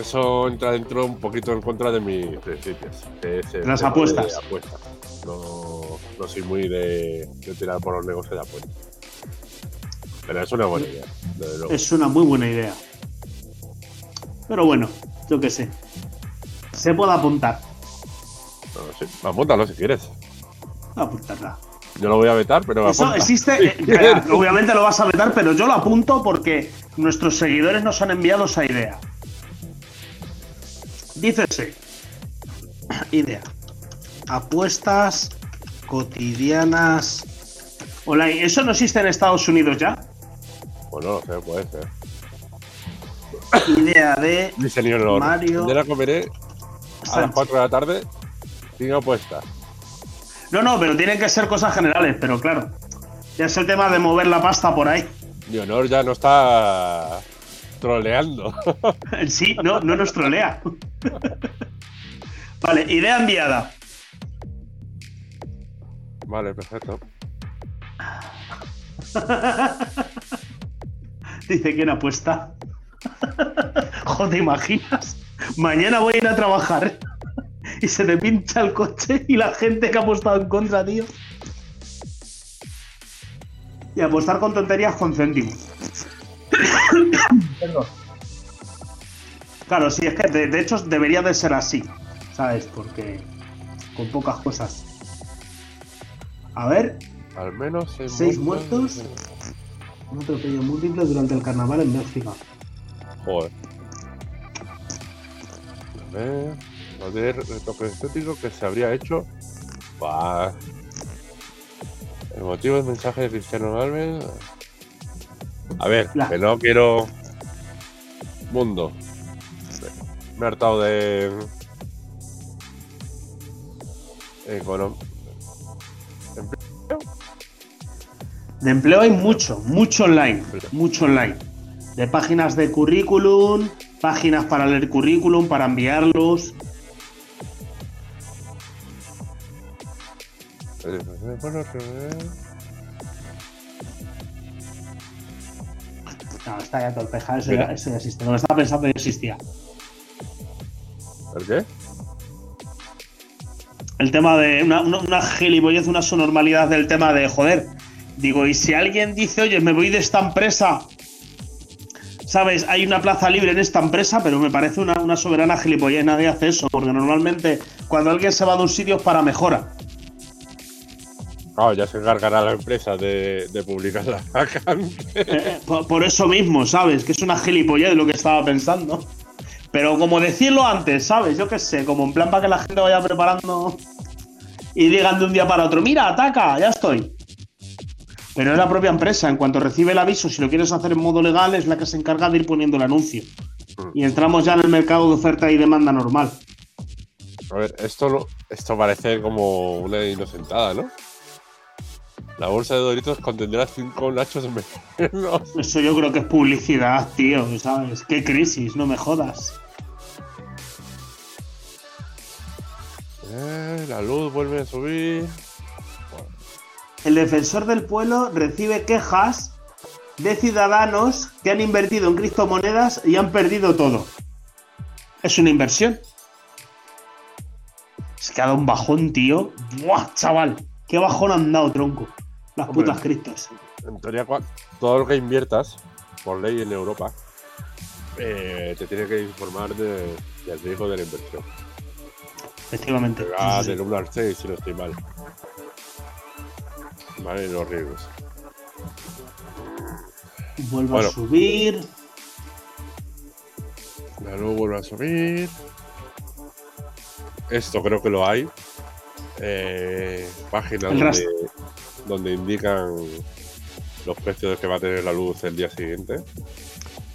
Eso entra dentro un poquito en contra de mis principios. Las apuestas. No, no soy muy de, de tirar por los negocios de apuestas. Pero es una buena idea. Es una muy buena idea. Pero bueno, yo qué sé. Se puede apuntar. No, sí, apúntalo si quieres. Apuntarla. Yo lo voy a vetar, pero Eso apunta. existe. Eh, espera, obviamente lo vas a vetar, pero yo lo apunto porque nuestros seguidores nos han enviado esa idea. Dícese. Idea. Apuestas cotidianas. Online. ¿Eso no existe en Estados Unidos ya? Bueno, no sé, puede ser. Idea de Mario Yo la comeré a las Sánchez. 4 de la tarde sin apuestas. No, no, pero tienen que ser cosas generales, pero claro. Ya es el tema de mover la pasta por ahí. Leonor ya no está troleando. Sí, no, no nos trolea. vale, idea enviada. Vale, perfecto. Dice quién apuesta. Joder, ¿te imaginas? Mañana voy a ir a trabajar y se te pincha el coche y la gente que ha apostado en contra, tío. Y apostar con tonterías con céntimos. Perdón. Claro, sí, es que de, de hecho debería de ser así, ¿sabes? Porque con pocas cosas. A ver, Al menos seis, Seis muertos. un atropello múltiple durante el carnaval en Bélgica. Joder. A ver. Lo de retoque estético que se habría hecho. Buah. El motivo del mensaje de Cristiano Ronaldo. A ver, que no quiero. Mundo. Me he hartado de. Econom... De empleo hay mucho, mucho online, mucho online. De páginas de currículum, páginas para leer currículum, para enviarlos. No, está ya torpeja, eso, ya, eso ya existe. Lo que estaba pensando ya existía. ¿El qué? El tema de una, una, una gilipollez, una subnormalidad del tema de joder. Digo, y si alguien dice, oye, me voy de esta empresa, ¿sabes? Hay una plaza libre en esta empresa, pero me parece una, una soberana gilipollez. Nadie hace eso, porque normalmente cuando alguien se va de un sitio es para mejora. Claro, ya se encargará la empresa de, de publicar la vacante. Eh, por, por eso mismo, ¿sabes? Que es una gilipollez de lo que estaba pensando. Pero como decirlo antes, ¿sabes? Yo qué sé, como en plan para que la gente vaya preparando y digan de un día para otro, mira, ataca, ya estoy. Pero es la propia empresa, en cuanto recibe el aviso, si lo quieres hacer en modo legal, es la que se encarga de ir poniendo el anuncio. Y entramos ya en el mercado de oferta y demanda normal. A ver, esto, esto parece como una inocentada, ¿no? La bolsa de Doritos contendrá cinco nachos menos. Eso yo creo que es publicidad, tío, ¿sabes? Qué crisis, no me jodas. Eh, la luz vuelve a subir. El defensor del pueblo recibe quejas de ciudadanos que han invertido en criptomonedas y han perdido todo. Es una inversión. Es que ha dado un bajón, tío. ¡Buah, chaval! ¡Qué bajón han dado, tronco! Las Hombre. putas criptos. En teoría, todo lo que inviertas, por ley en Europa, eh, te tiene que informar de- del riesgo de la inversión. Efectivamente. Va Sí, sí, del 1 al 6, si no estoy mal. Vale, los riesgos. Bueno. a subir. La luz vuelve a subir. Esto creo que lo hay. Eh, páginas El donde, indican los precios que va a tener la luz el día siguiente.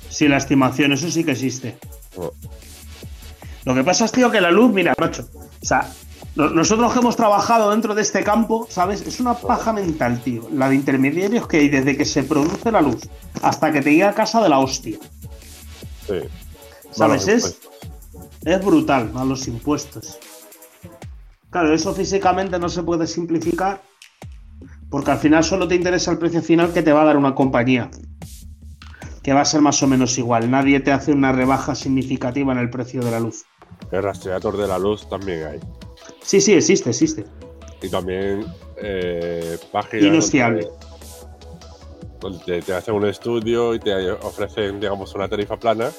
Sí, la estimación, eso sí que existe. Oh, Lo que pasa es, tío, que la luz, mira, macho. O sea, no- nosotros que hemos trabajado dentro de este campo, ¿sabes? Es una paja mental, tío. La de intermediarios que hay desde que se produce la luz hasta que te llega a casa de la hostia. sí. ¿Sabes? Es, es brutal a los impuestos. Claro, eso físicamente no se puede simplificar porque al final solo te interesa el precio final que te va a dar una compañía. Que va a ser más o menos igual. Nadie te hace una rebaja significativa en el precio de la luz. El rastreador de la luz también hay. Sí, sí, existe, existe. Y también eh, páginas donde- te hacen un estudio y te ofrecen, digamos, una tarifa plana.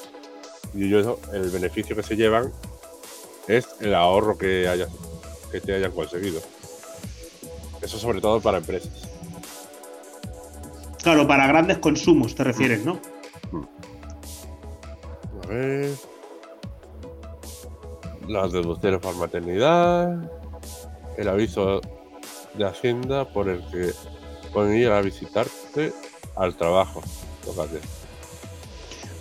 Y ellos, el beneficio que se llevan es el ahorro que, hayas, que te hayan conseguido. Eso sobre todo para empresas. Claro, para grandes consumos te refieres, ¿no? A ver. Las deducciones por maternidad. El aviso de Hacienda por el que pueden ir a visitarte al trabajo. Tócate.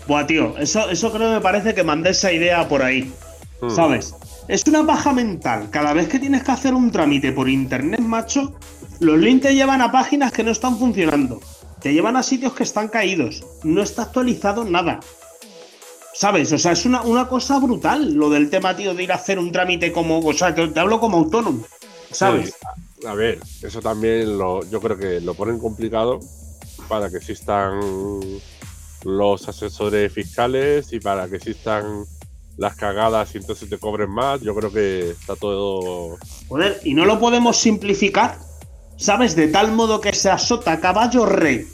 Buah, tío, eso, eso creo que me parece que mandé esa idea por ahí. Hmm. ¿Sabes? Es una paja mental. Cada vez que tienes que hacer un trámite por internet, macho, los links te llevan a páginas que no están funcionando. Te llevan a sitios que están caídos. No está actualizado nada. ¿Sabes? O sea, es una, una cosa brutal lo del tema, tío, de ir a hacer un trámite como. O sea, te, te hablo como autónomo. ¿Sabes? A ver, eso también lo, yo creo que lo ponen complicado para que existan los asesores fiscales y para que existan las cagadas y entonces te cobren más. Yo creo que está todo. Joder, y no lo podemos simplificar, ¿sabes? De tal modo que se asota caballo rey.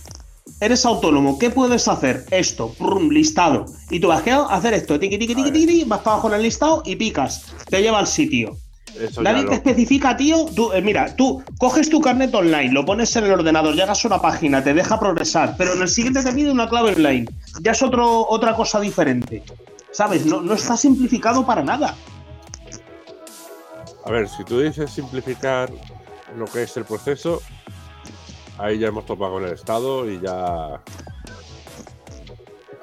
Eres autónomo, ¿qué puedes hacer? Esto, prum, listado. Y tú vas a hacer esto, tiqui, tiqui, tiqui, tiqui, vas para abajo en el listado y picas. Te lleva al sitio. Eso Nadie te lo- especifica, tío. Tú, eh, mira, tú coges tu carnet online, lo pones en el ordenador, llegas a una página, te deja progresar, pero en el siguiente te pide una clave online. Ya es otro, otra cosa diferente. ¿Sabes? No, no está simplificado para nada. A ver, si tú dices simplificar lo que es el proceso, ahí ya hemos topado con el Estado y ya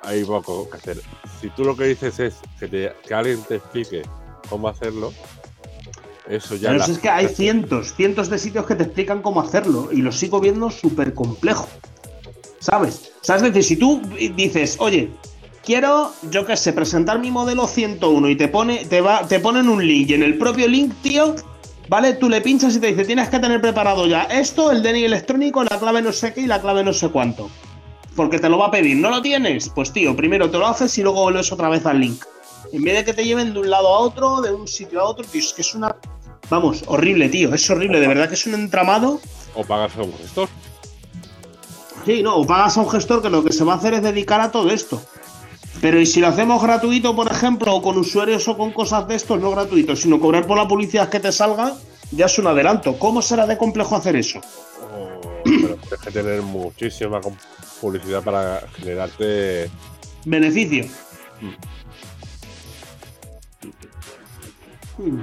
hay poco que hacer. Si tú lo que dices es que, te- que alguien te explique cómo hacerlo, eso ya Pero la- es que hay cientos, cientos de sitios que te explican cómo hacerlo y lo sigo viendo súper complejo. ¿Sabes? Sea, es decir, si tú dices, oye, quiero, yo qué sé, presentar mi modelo 101 y te pone, te va, te ponen un link y en el propio link, tío, ¿vale? Tú le pinchas y te dice, tienes que tener preparado ya esto, el DNI electrónico, la clave no sé qué y la clave no sé cuánto. Porque te lo va a pedir. ¿No lo tienes? Pues tío, primero te lo haces y luego vuelves otra vez al link. En vez de que te lleven de un lado a otro, de un sitio a otro, tío, es que es una. Vamos, horrible, tío. Es horrible, de verdad que es un entramado. o pagas a un gestor. Sí, no, o pagas a un gestor que lo que se va a hacer es dedicar a todo esto. Pero y si lo hacemos gratuito, por ejemplo, o con usuarios o con cosas de estos, no gratuitos, sino cobrar por la publicidad que te salga, ya es un adelanto. ¿Cómo será de complejo hacer eso? O- pero tienes que tener muchísima publicidad para generarte. Beneficio. Hmm.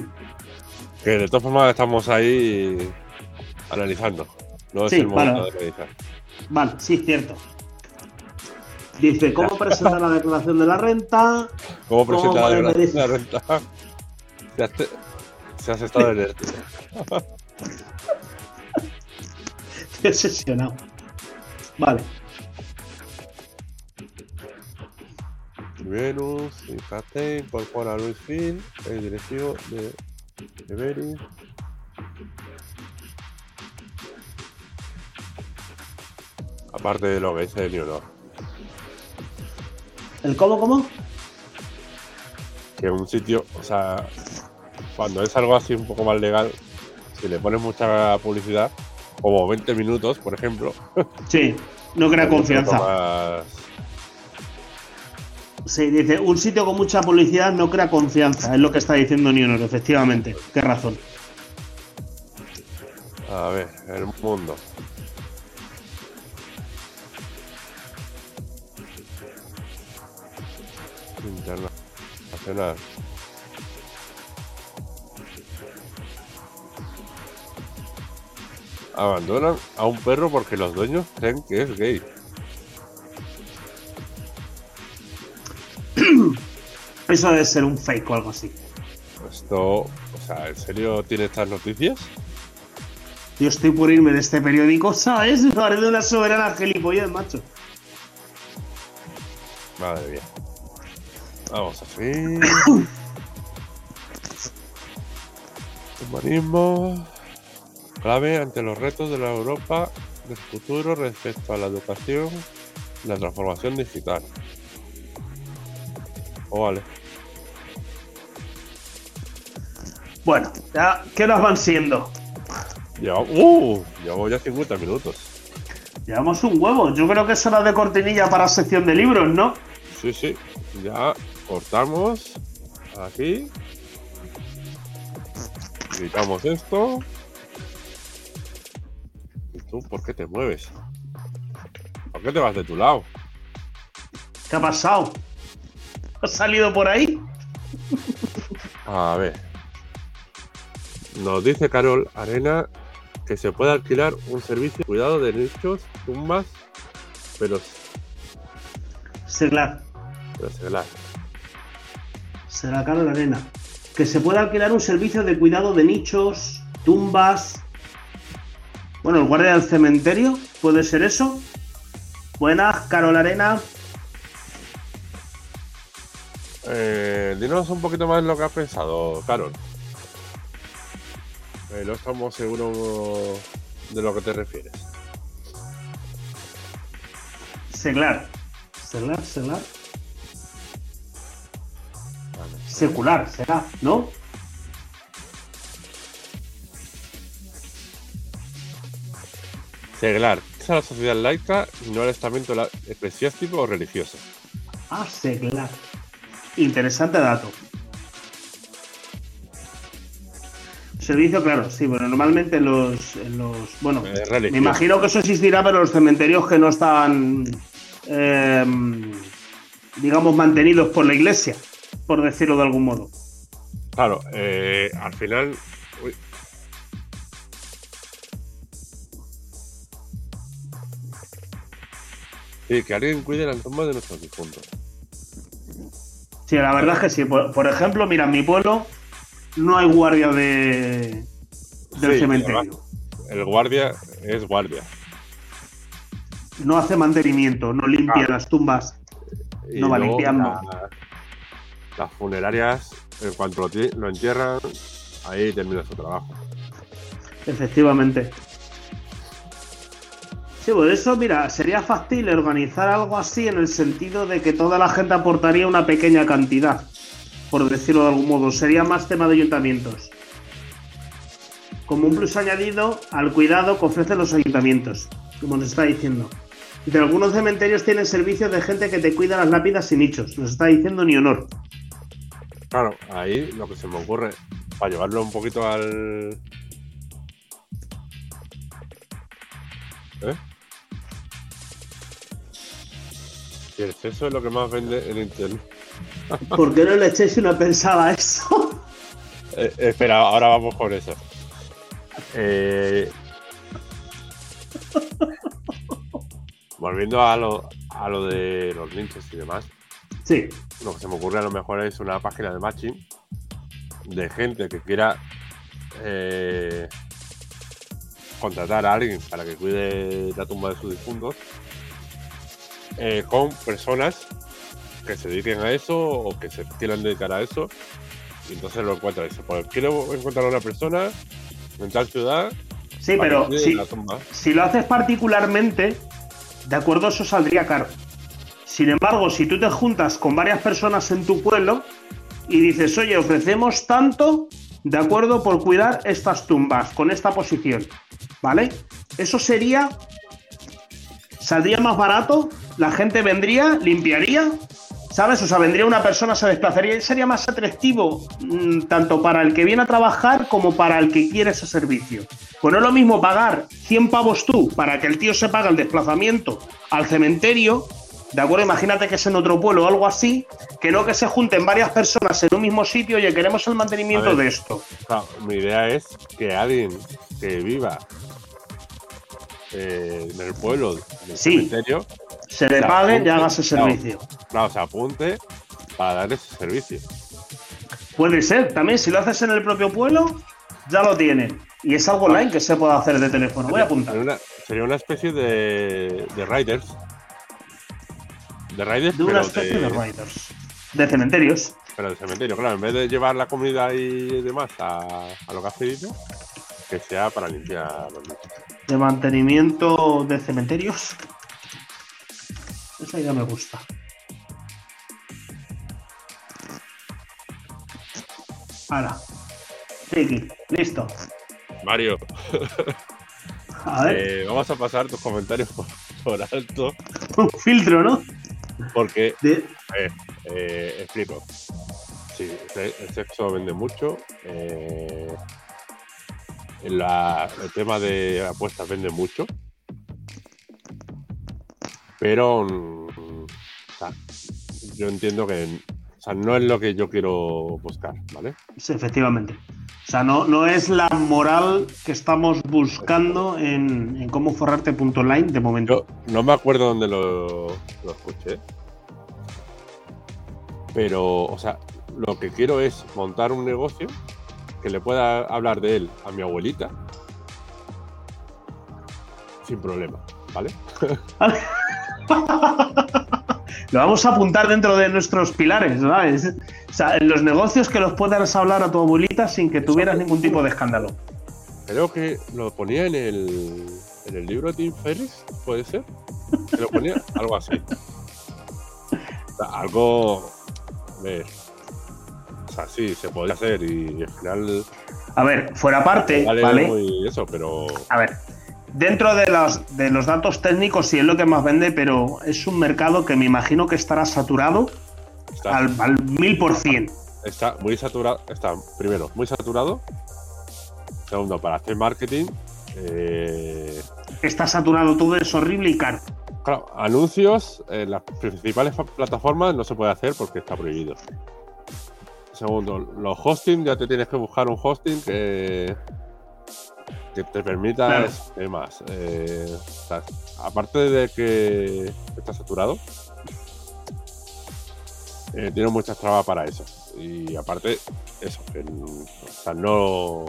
Que de todas formas estamos ahí analizando. No es Sí, el momento vale. de analizar. Vale, sí, es cierto. Dice, ¿cómo presentar la declaración de la renta? ¿Cómo presenta la declaración de la renta? Si has, te- si has estado en el. Estoy obsesionado. Vale. Venus, fíjate, incorpora a Luis Phil, el directivo de, de. Aparte de lo que dice el honor, ¿El cómo, cómo? que un sitio, o sea, cuando es algo así un poco más legal, si le pones mucha publicidad, como 20 minutos, por ejemplo, Sí, no crea confianza. más- Sí, dice, un sitio con mucha publicidad no crea confianza, es lo que está diciendo Nionor, efectivamente. Qué razón. A ver, el mundo. Abandonan a un perro porque los dueños creen que es gay. Eso debe ser un fake o algo así. Esto, o sea, ¿en serio tiene estas noticias? Yo estoy por irme de este periódico, ¿sabes? Me parece una soberana gilipollez, macho. Madre mía. Vamos así. Humanismo. Clave ante los retos de la Europa del futuro respecto a la educación y la transformación digital. Oh, vale. Bueno, ya, ¿qué horas van siendo? Llevamos, uh, llevamos ya 50 minutos. Llevamos un huevo. Yo creo que es hora de cortinilla para sección de libros, ¿no? Sí, sí. Ya cortamos aquí. Quitamos esto. ¿Y tú por qué te mueves? ¿Por qué te vas de tu lado? ¿Qué ha pasado? ¿Has salido por ahí? A ver. Nos dice Carol Arena que se puede alquilar un servicio de cuidado de nichos, tumbas, pero, Será, pero seglar. Será caro la arena. Que se puede alquilar un servicio de cuidado de nichos, tumbas. Bueno, el guardia del cementerio, ¿puede ser eso? Buenas, Carol Arena. Eh, dinos un poquito más lo que has pensado, Carol. eh, no estamos seguros de lo que te refieres. Seglar. Seglar, seglar. Secular, será, ¿no? Seglar. Es a la sociedad laica y no al estamento eclesiástico o religioso. Ah, seglar. Interesante dato. Servicio, claro, sí, bueno, normalmente en los, los bueno, Eh, me imagino que eso existirá, pero los cementerios que no están, eh, digamos, mantenidos por la iglesia, por decirlo de algún modo. Claro, eh, al final. uy. Sí, que alguien cuide la tumba de nuestros difuntos. Sí, la verdad es que sí. Por, por ejemplo, mira, en mi pueblo no hay guardia de, del Sí, cementerio. El guardia es guardia. No hace mantenimiento, no limpia Ah. las tumbas. Y No va limpiando. la- las funerarias, en cuanto lo, ti- lo entierran, ahí termina su trabajo. Efectivamente. Sí, por eso, mira, sería fácil organizar algo así en el sentido de que toda la gente aportaría una pequeña cantidad, por decirlo de algún modo. Sería más tema de ayuntamientos. Como un plus añadido al cuidado que ofrecen los ayuntamientos, como nos está diciendo. Y algunos cementerios tienen servicios de gente que te cuida las lápidas y nichos. Nos está diciendo ni honor. Claro, ahí lo que se me ocurre, para llevarlo un poquito al. ¿Eh? Y el sexo es lo que más vende en internet. ¿Por qué no le echéis una pensada a eso? Eh, espera, ahora vamos con eso. Eh, volviendo a lo, a lo de los linches y demás, Sí, lo que se me ocurre a lo mejor es una página de matching de gente que quiera eh, contratar a alguien para que cuide la tumba de sus difuntos eh, con personas que se dediquen a eso o que se quieran dedicar a eso y entonces lo encuentra dice pues quiero encontrar a una persona en tal ciudad sí, pero tumba si lo haces particularmente, de acuerdo, eso saldría caro. Sin embargo, si tú te juntas con varias personas en tu pueblo y dices, oye, ofrecemos tanto, de acuerdo, por cuidar estas tumbas, con esta posición, ¿vale? Eso sería, saldría más barato, la gente vendría, limpiaría, ¿sabes? O sea, vendría una persona, se desplazaría y sería más atractivo mm, tanto para el que viene a trabajar como para el que quiere ese servicio. Pues no es lo mismo pagar 100 pavos tú para que el tío se pague el desplazamiento al cementerio, ¿de acuerdo? Imagínate que es en otro pueblo o algo así, que no que se junten varias personas en un mismo sitio, oye, queremos el mantenimiento ver. de esto. Claro, mi idea es que alguien que viva eh, en el pueblo del Sí. cementerio Se le pague y haga ese servicio. claro, se apunte para dar ese servicio. Puede ser, también si lo haces en el propio pueblo, ya lo tienen. Y es algo online que se puede hacer de teléfono. Voy a apuntar. Sería una, sería una especie de, de riders. De riders, De una especie de, de riders. De cementerios. pero de cementerio. Claro, en vez de llevar la comida y demás a, a lo que has pedido, que sea para limpiar los. De mantenimiento de cementerios. Esa idea me gusta. Ahora. Listo. Mario, A ver, eh, vamos a pasar tus comentarios por, por alto, un filtro, ¿no? Porque De- Eh, explico. Sí, el el sexo vende mucho. eh, la- el tema de apuestas vende mucho. Pero mm, o sea, yo entiendo que o sea, no es lo que yo quiero buscar, ¿vale? sí, efectivamente. O sea, no, no es la moral que estamos buscando en, en cómo forrarte.online de momento. Yo no me acuerdo dónde lo, lo escuché. Pero, o sea, lo que quiero es montar un negocio que le pueda hablar de él a mi abuelita sin problema, ¿vale? Lo vamos a apuntar dentro de nuestros pilares, ¿sabes? O sea, en los negocios que los puedas hablar a tu abuelita sin que tuvieras ningún tipo de escándalo. creo que lo ponía en el, en el libro de Tim Ferriss, ¿puede ser? Que lo ponía algo así. O sea, algo. A ver. O sea, sí, se podría hacer y al final. A ver, fuera parte, vale, ¿vale? eso, pero. A ver, dentro de los, de los datos técnicos sí es lo que más vende, pero es un mercado que me imagino que estará saturado Está, al, mil por cien. está muy saturado. Está, primero, muy saturado. Segundo, para hacer marketing. eh, Está saturado todo, es horrible y caro. Claro, anuncios en las principales plataformas no se puede hacer porque está prohibido. Segundo, los hosting, ya te tienes que buscar un hosting que, que te permita Claro. es- demás. Eh, o sea, aparte de que está saturado, eh, tiene muchas trabas para eso. Y aparte, eso, que o sea, no,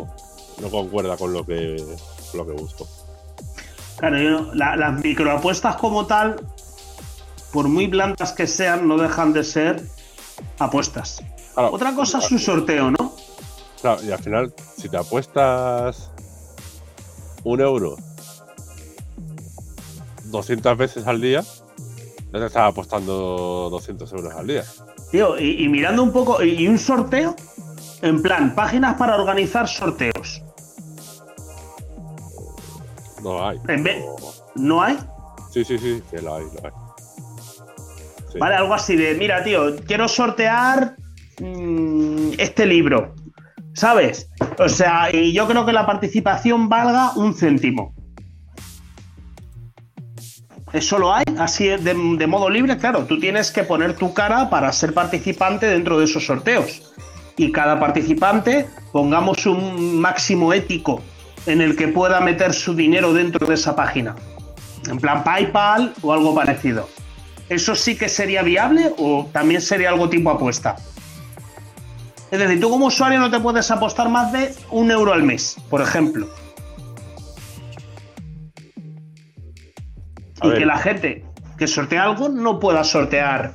no concuerda con lo que, con lo que busco. Claro, yo- la- las microapuestas como tal, por muy blancas que sean, no dejan de ser apuestas. Claro, Otra cosa es un sorteo, ¿no? Claro, y al final, si te apuestas un euro 200 veces al día, ya te estás apostando 200 euros al día. Tío, y, y mirando un poco, y, y un sorteo, en plan, páginas para organizar sorteos. No hay. En vez- ¿No hay? Sí, sí, sí, que lo hay, lo hay. Sí. Vale, algo así de, mira, tío, quiero sortear mm, este libro, ¿sabes? O sea, y yo creo que la participación valga un céntimo. ¿Eso lo hay? Así de, de modo libre, claro, tú tienes que poner tu cara para ser participante dentro de esos sorteos. Y cada participante, pongamos un máximo ético en el que pueda meter su dinero dentro de esa página. En plan PayPal o algo parecido. ¿Eso sí que sería viable o también sería algo tipo apuesta? Es decir, tú como usuario no te puedes apostar más de un euro al mes, por ejemplo. A y ver. que la gente que sortea algo no pueda sortear.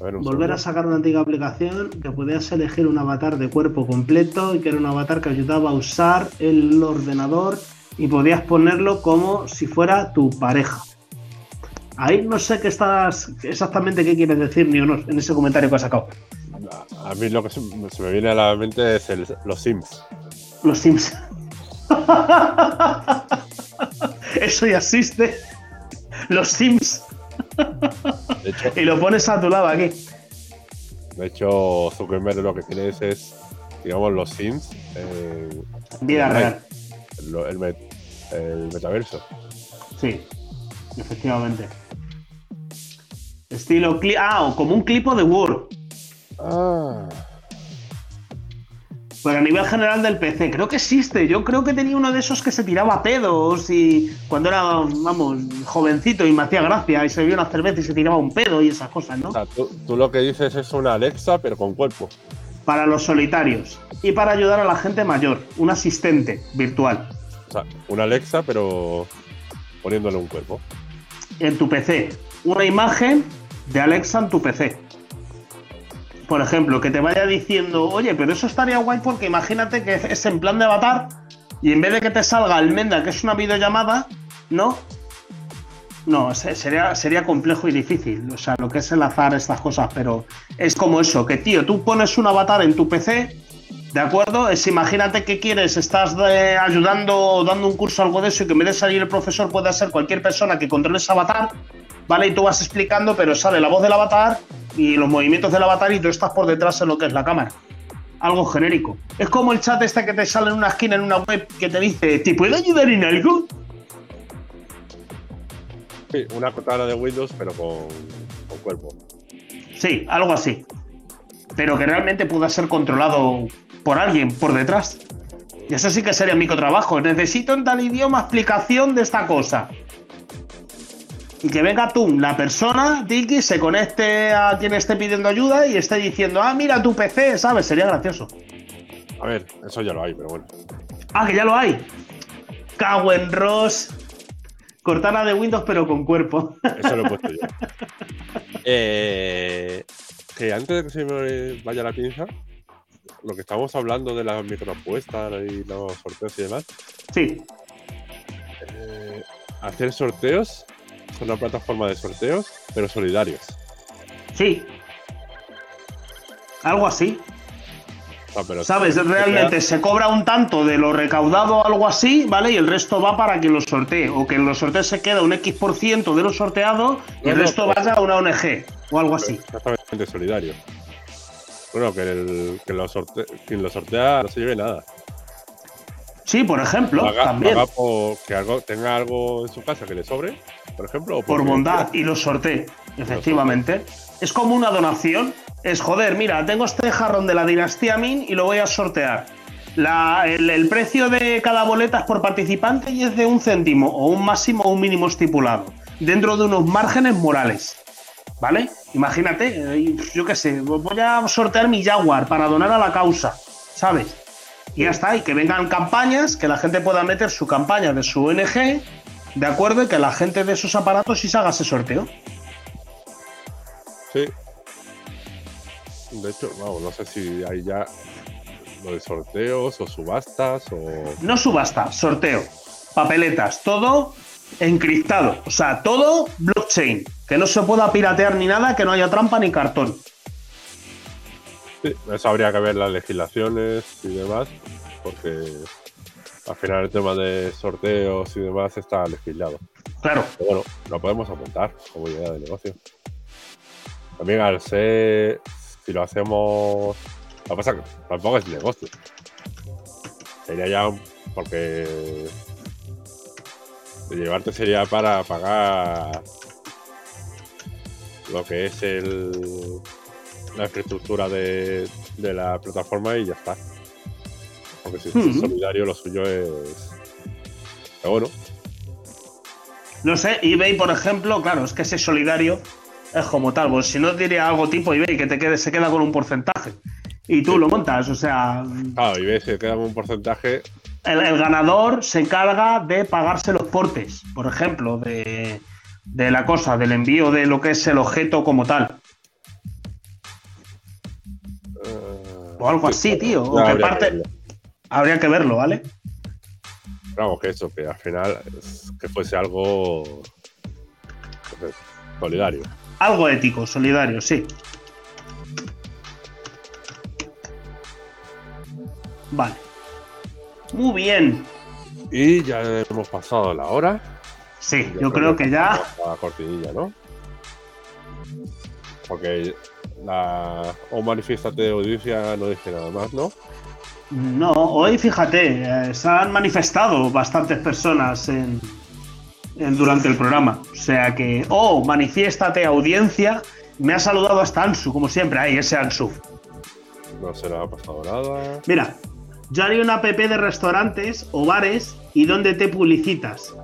A ver, un Volver a sacar una antigua aplicación que podías elegir un avatar de cuerpo completo y que era un avatar que ayudaba a usar el ordenador y podías ponerlo como si fuera tu pareja. Ahí no sé qué estás exactamente qué quieres decir ni honor en ese comentario que has sacado. A mí lo que se, se me viene a la mente es el- los Sims. Los Sims. Eso ya existe. Los Sims. De hecho, Y lo pones a tu lado aquí. de hecho Zuckerberg lo que tiene es, es, digamos, los Sims en Vida real. El metaverso. Sí, efectivamente. Estilo cli- Ah, o como un clipo de Word. Ah. Pero a nivel general del PC, creo que existe. Yo creo que tenía uno de esos que se tiraba pedos y cuando era, vamos, jovencito y me hacía gracia y se bebía una cerveza y se tiraba un pedo y esas cosas, ¿no? O sea, tú, tú lo que dices es una Alexa, pero con cuerpo. Para los solitarios y para ayudar a la gente mayor, un asistente virtual O sea, una Alexa, pero poniéndole un cuerpo. en tu PC. Una imagen de Alexa en tu PC. Por ejemplo, que te vaya diciendo, oye, pero eso estaría guay porque imagínate que es en plan de avatar y en vez de que te salga Almenda, que es una videollamada, ¿no? No, se- sería, sería complejo y difícil, o sea, lo que es enlazar estas cosas, pero es como eso, que tío, tú pones un avatar en tu PC, ¿de acuerdo? Es imagínate que quieres, estás eh, ayudando dando un curso algo de eso y que en vez de salir el profesor pueda ser cualquier persona que controle ese avatar, ¿vale? Y tú vas explicando, pero sale la voz del avatar y los movimientos del avatar y tú estás por detrás en lo que es la cámara. Algo genérico. Es como el chat este que te sale en una esquina en una web que te dice, ¿te puedo ayudar en algo? Sí, una cortana de Windows, pero con, con cuerpo. Sí, algo así. Pero que realmente pueda ser controlado por alguien por detrás. Y eso sí que sería microtrabajo. Necesito en tal idioma explicación de esta cosa. Y que venga tú, la persona, Tiki, se conecte a quien esté pidiendo ayuda y esté diciendo, ah, mira tu PC, ¿sabes? Sería gracioso. A ver, eso ya lo hay, pero bueno. Ah, que ya lo hay. Cago en Ross. Cortana de Windows, pero con cuerpo. Eso lo he puesto yo. Eh, que antes de que se me vaya la pinza, lo que estamos hablando de las microapuestas y los sorteos y demás, Sí, eh, hacer sorteos una plataforma de sorteos, pero solidarios. sí. Algo así. Pero ¿Sabes? Realmente se cobra un tanto de lo recaudado, algo así, ¿vale? Y el resto va para quien lo sortee. O que en los sorteos se queda un X por ciento de lo sorteado y No, el no, resto pues- vaya a una ONG o algo así. Exactamente solidario. Bueno, que, el, que lo sorte- quien lo sortea no se lleve nada. Sí, por ejemplo, también. por- que algo, tenga algo en su casa que le sobre, por ejemplo. o Por bondad y lo sortee, efectivamente. Es como una donación. Es joder, mira, tengo este jarrón de la dinastía Min y lo voy a sortear. La- el, el precio de cada boleta es por participante y es de un céntimo o un máximo o un mínimo estipulado, dentro de unos márgenes morales. ¿Vale? Imagínate, eh, yo qué sé, voy a sortear mi Jaguar para donar a la causa, ¿sabes? Y ya está, y que vengan campañas, que la gente pueda meter su campaña de su ONG, ¿de acuerdo? Y que la gente de esos aparatos sí se haga ese sorteo. Sí. De hecho, vamos, no sé si hay ya lo de sorteos o subastas o. No subasta, sorteo, papeletas, todo encriptado. O sea, todo blockchain. Que no se pueda piratear ni nada, que no haya trampa ni cartón. Sí, eso habría que ver las legislaciones y demás, porque al final el tema de sorteos y demás está legislado. Claro, Pero bueno, lo podemos apuntar como idea de negocio. También al ser, si lo hacemos, lo que pasa es que tampoco es negocio. Sería ya un- porque de llevarte sería para pagar lo que es el la infraestructura de, de la plataforma y ya está. Porque si es Ujú. solidario, lo suyo es. Bueno, no sé, eBay, por ejemplo, claro, es que ese solidario es como tal. Pues si no diría algo tipo eBay, que te quede, se queda con un porcentaje. Y tú Sí. lo montas, o sea, claro, y ves que queda un porcentaje el, el ganador se encarga de pagarse los portes, por ejemplo, de, de la cosa, del envío de lo que es el objeto como tal. Eh, O algo sí, así, tío. ya O que parte. Habría que verlo, ¿vale? Vamos, que eso, que al final es que fuese algo pues, solidario. Algo ético, solidario, sí. Vale. Muy bien. Y ya hemos pasado la hora. Sí, yo creo que ya. La cortinilla, ¿no? Porque la. O manifiéstate de audiencia no dice nada más, ¿no? No, hoy fíjate, eh, se han manifestado bastantes personas en, en- durante el programa. O sea que, oh, manifiéstate audiencia. Me ha saludado hasta Ansu, como siempre. Ahí, ese Ansu. No se le ha pasado nada. Mira, yo haría una app de restaurantes o bares y donde te publicitas.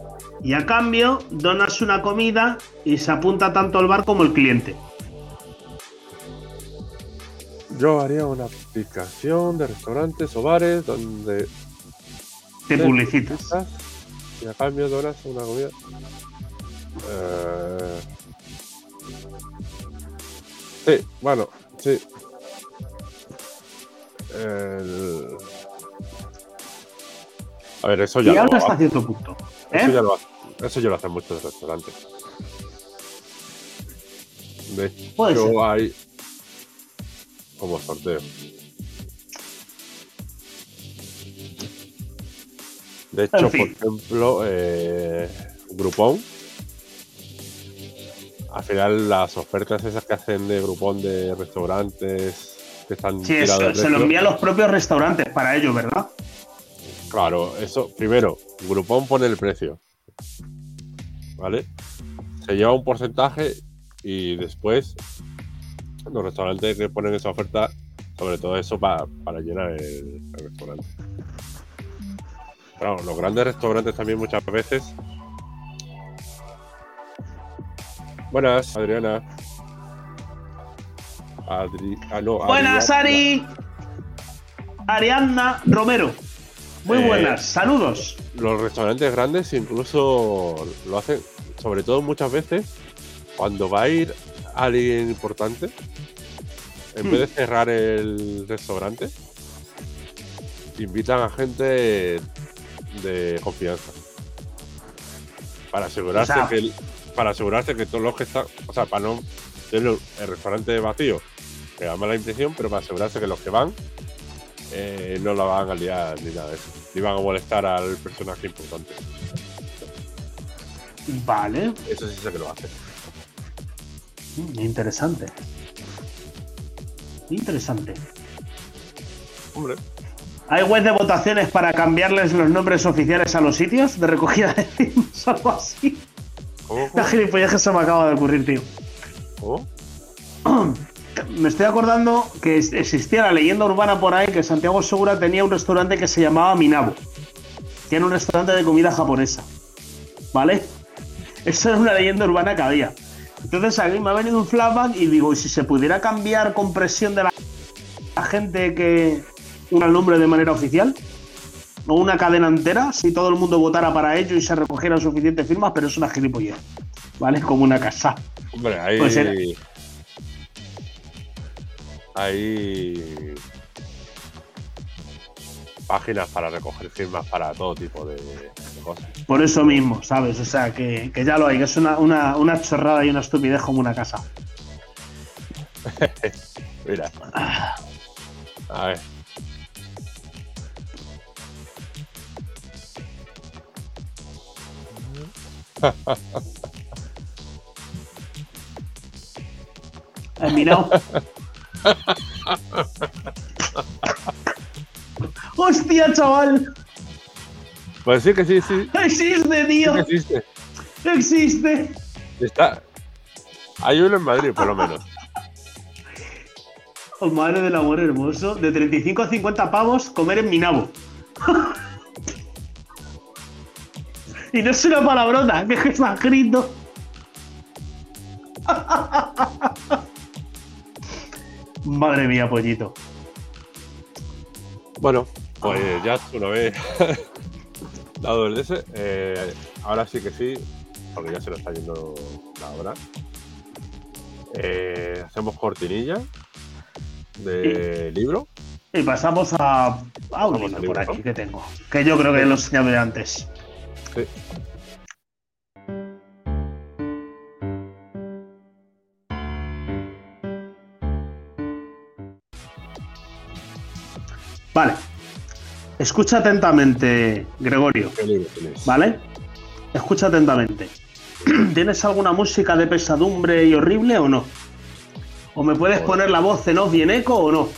Y a cambio, donas una comida y se apunta tanto el bar como el cliente. Yo haría una aplicación de restaurantes o bares donde Te publicitas. y a cambio donas una comida. Eh, Sí, bueno, sí. El- A ver, eso ya, Y habla hasta cierto punto. eso ¿eh? ya lo hace- eso ya lo hacen muchos restaurantes. De hecho, hay como sorteo. De hecho, En por ejemplo, eh, Groupon. Al final, las ofertas esas que hacen de Groupon de restaurantes que están Sí, tiradas eso, de se lo precio, envían los propios restaurantes para ello, ¿verdad? Claro, eso, primero, Groupon pone el precio. ¿Vale? Se lleva un porcentaje y después los restaurantes que ponen esa oferta, sobre todo eso pa- para llenar el, el restaurante. Claro, los grandes restaurantes también muchas veces. Buenas, Adriana. Adri... Ah, no, Buenas. Ari. Ariadna Romero. Muy Eh, buenas, saludos. los restaurantes grandes incluso lo hacen, sobre todo muchas veces, cuando va a ir alguien importante, en Hmm. vez de cerrar el restaurante, invitan a gente de confianza. Para asegurarse O sea- que el- para asegurarse que todos los que están, o sea, para no tener el restaurante vacío, que da mala impresión, pero para asegurarse que los que van eh, no la van a liar ni nada de eso. Ni van a molestar al personaje importante. Vale. Eso sí sé que lo hace. Mm, Interesante. Interesante. Hombre, ¿Hay web de votaciones para cambiarles los nombres oficiales a los sitios de recogida de firmas algo así? ¿cómo? La gilipollez que se me acaba de ocurrir, tío. ¿Cómo? Me estoy acordando que existía la leyenda urbana por ahí que Santiago Segura tenía un restaurante que se llamaba Minabo. Que era un restaurante de comida japonesa. ¿Vale? Eso era una leyenda urbana que había. Entonces a mí me ha venido un flashback y digo, ¿y si se pudiera cambiar con presión de la, la gente que una nombre de manera oficial? O una cadena entera, si todo el mundo votara para ello y se recogieran suficientes firmas, pero es una gilipollez. ¿Vale? Como una casa. Hombre, hay. Pues era- Hay. Páginas para recoger firmas para todo tipo de, de cosas. Por eso mismo, ¿sabes? O sea, que, que ya lo hay, que es una, una, una chorrada y una estupidez como una casa. Mira. A ver. ¿Has mirado? ¡Hostia, chaval! Pues sí que sí, sí. ¡Existe, Sí tío! que existe. ¡Existe! Está. Hay uno en Madrid, por lo menos. Oh, madre del amor hermoso. De 35 a 50 pavos, comer en Minabo. y no es una palabrota, que es más grito. Madre mía, pollito. Bueno, pues ya una vez dado el ese, eh, ahora sí que sí, porque ya se nos está yendo la hora. Eh, hacemos cortinilla de libro. Y pasamos a, a un libro por aquí que tengo. Que yo creo que lo enseñado antes. Sí. Vale. Escucha atentamente, Gregorio. ¿Vale? Escucha atentamente. ¿Tienes alguna música de pesadumbre y horrible o no? ¿O me puedes poner la voz en off y en eco o no?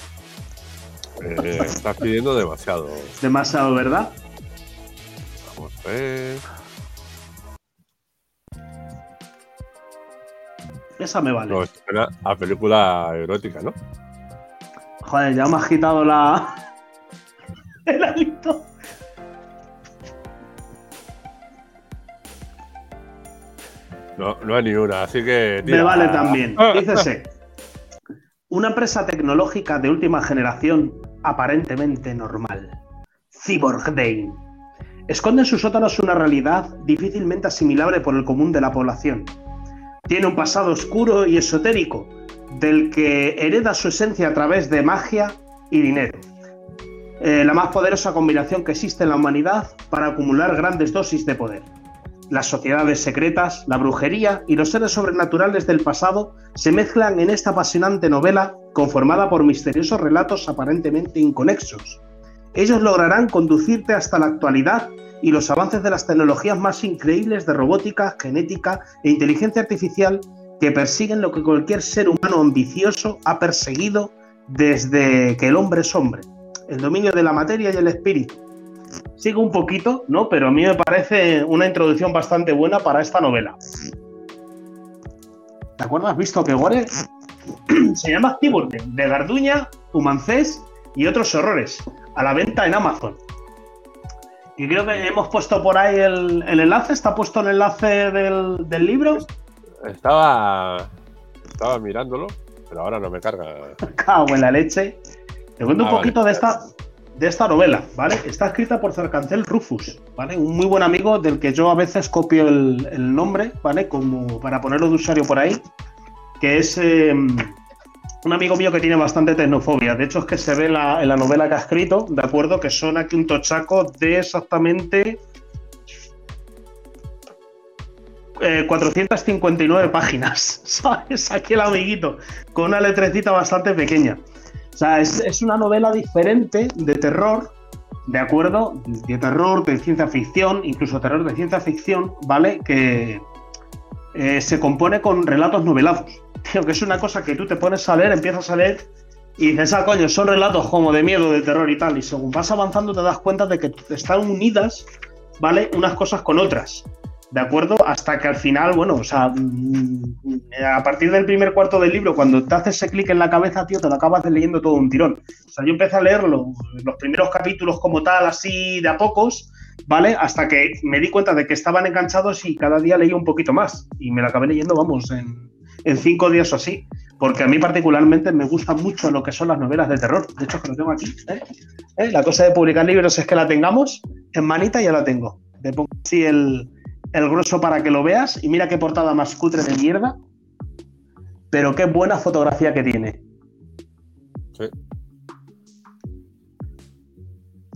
Eh, estás pidiendo demasiado. Demasiado, ¿verdad? Vamos a ver. Esa me vale. No, a película erótica, ¿no? Joder, ya me has quitado la. El alito. No, no hay ni una, así que. Me vale también. Dícese. Una empresa tecnológica de última generación, aparentemente normal. Cyborg Dane. Esconde en sus sótanos una realidad difícilmente asimilable por el común de la población. Tiene un pasado oscuro y esotérico, del que hereda su esencia a través de magia y dinero. Eh, la más poderosa combinación que existe en la humanidad para acumular grandes dosis de poder. Las sociedades secretas, la brujería y los seres sobrenaturales del pasado se mezclan en esta apasionante novela conformada por misteriosos relatos aparentemente inconexos. Ellos lograrán conducirte hasta la actualidad y los avances de las tecnologías más increíbles de robótica, genética e inteligencia artificial que persiguen lo que cualquier ser humano ambicioso ha perseguido desde que el hombre es hombre, el dominio de la materia y el espíritu. Sigo un poquito, ¿no? Pero a mí me parece una introducción bastante buena para esta novela. ¿Te acuerdas? ¿Has visto que Gore se llama Cyborg de Garduña, Humancés y otros horrores, a la venta en Amazon. Y creo que hemos puesto por ahí el, el enlace, está puesto el enlace del, del libro. Estaba. Estaba mirándolo, pero ahora no me carga. Cago en la leche. Te cuento un Ah, vale. poquito de esta, de esta novela, ¿vale? Está escrita por Zarcancel Rufus, ¿vale? Un muy buen amigo del que yo a veces copio el, el nombre, ¿vale? Como para ponerlo de usuario por ahí, que es eh, un amigo mío que tiene bastante tecnofobia. De hecho, es que se ve la, en la novela que ha escrito, ¿de acuerdo? Que son aquí un tochaco de exactamente 459 eh, páginas, ¿sabes? Aquí el amiguito, con una letrecita bastante pequeña. O sea, es, una novela diferente de terror, ¿de acuerdo? De terror, de ciencia ficción, incluso terror de ciencia ficción, ¿vale? Que eh, se compone con relatos novelados. Tío, que es una cosa que tú te pones a leer, empiezas a leer y dices, ah, coño, son relatos como de miedo, de terror y tal. Y según vas avanzando te das cuenta de que están unidas, ¿vale? Unas cosas con otras. ¿De acuerdo? Hasta que al final, bueno, o sea, mm, a partir del primer cuarto del libro, cuando te haces ese clic en la cabeza, tío, te lo acabas leyendo todo un tirón. O sea, yo empecé a leerlo, los primeros capítulos como tal, así de a pocos, ¿vale? Hasta que me di cuenta de que estaban enganchados y cada día leía un poquito más. Y me lo acabé leyendo, vamos, en, cinco días o así. Porque a mí particularmente me gusta mucho lo que son las novelas de terror. De hecho, que lo tengo aquí. ¿eh? ¿Eh? La cosa de publicar libros es que la tengamos en manita ya la tengo. Te pongo así el, el grueso para que lo veas y mira qué portada más cutre de mierda. Pero qué buena fotografía que tiene. Sí.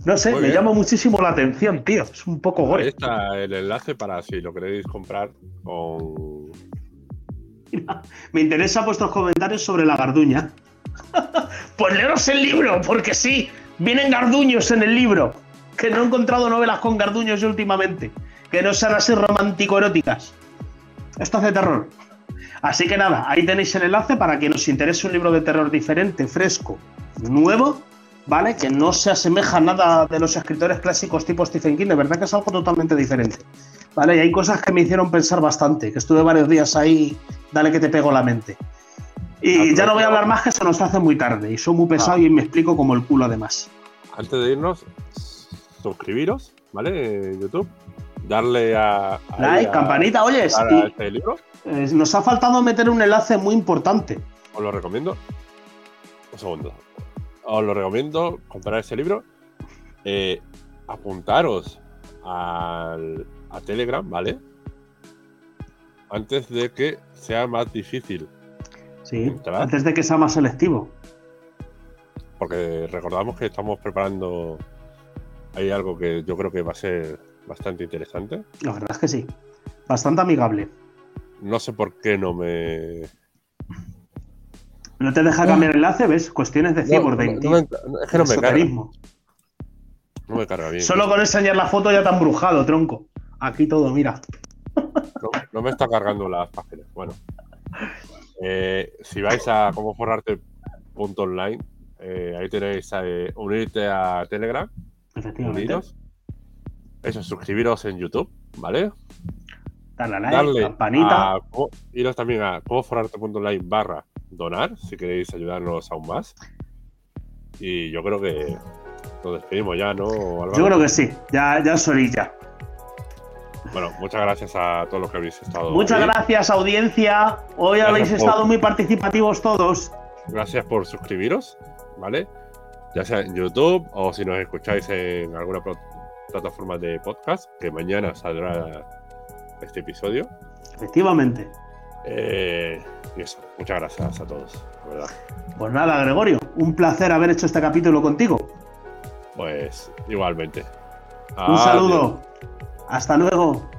No sé, me llama muchísimo la atención, tío. Es un poco gore. Ahí está el enlace para si lo queréis comprar con. me interesan vuestros comentarios sobre la garduña. pues leeros el libro, porque sí, vienen garduños en el libro. Que no he encontrado novelas con garduños últimamente que no sean así romántico-eróticas. Esto hace terror. Así que nada, ahí tenéis el enlace para que nos interese un libro de terror diferente, fresco, nuevo, ¿vale? Que no se asemeja a nada de los escritores clásicos tipo Stephen King, de verdad que es algo totalmente diferente. ¿Vale? Y hay cosas que me hicieron pensar bastante, que estuve varios días ahí, dale que te pego la mente. Y ya no voy a hablar más que se nos hace muy tarde y soy muy pesado ah. y me explico como el culo además. Antes de irnos, suscribiros, ¿vale? En YouTube darle a. like, campanita, oye. este libro. Eh, nos ha faltado meter un enlace muy importante. Os lo recomiendo. Un segundo. Os lo recomiendo comprar ese libro. Eh, apuntaros al, a Telegram, ¿vale? Antes de que sea más difícil. Sí, antes de que sea más selectivo. Porque recordamos que estamos preparando. Hay algo que yo creo que va a ser bastante interesante. La verdad es que sí. Bastante amigable. No sé por qué no me. No te deja cambiar el enlace, ¿ves? Cuestiones de cyborg no, es que no me carga. No me carga bien. Solo con enseñar la foto ya te han brujado, tronco. Aquí todo, mira. No, me está cargando las páginas. Bueno. Eh, si vais a como forrarte.online, eh, ahí tenéis eh, unirte a Telegram. Efectivamente. Eso, suscribiros en YouTube, ¿vale? Darle a like, campanita. iros también a comoforarte.online barra donar si queréis ayudarnos aún más. Y yo creo que nos despedimos ya, ¿no? Yo creo que sí, ya, ya es ya. Bueno, muchas gracias a todos los que habéis estado. Muchas gracias, audiencia. Hoy habéis estado muy participativos todos. Gracias por suscribiros, ¿vale? Ya sea en YouTube o si nos escucháis en alguna plataformas de podcast, que mañana saldrá este episodio. Efectivamente. Eh, y eso, muchas gracias a todos, Pues nada, Gregorio, un placer haber hecho este capítulo contigo. Pues igualmente. Un saludo. Hasta luego.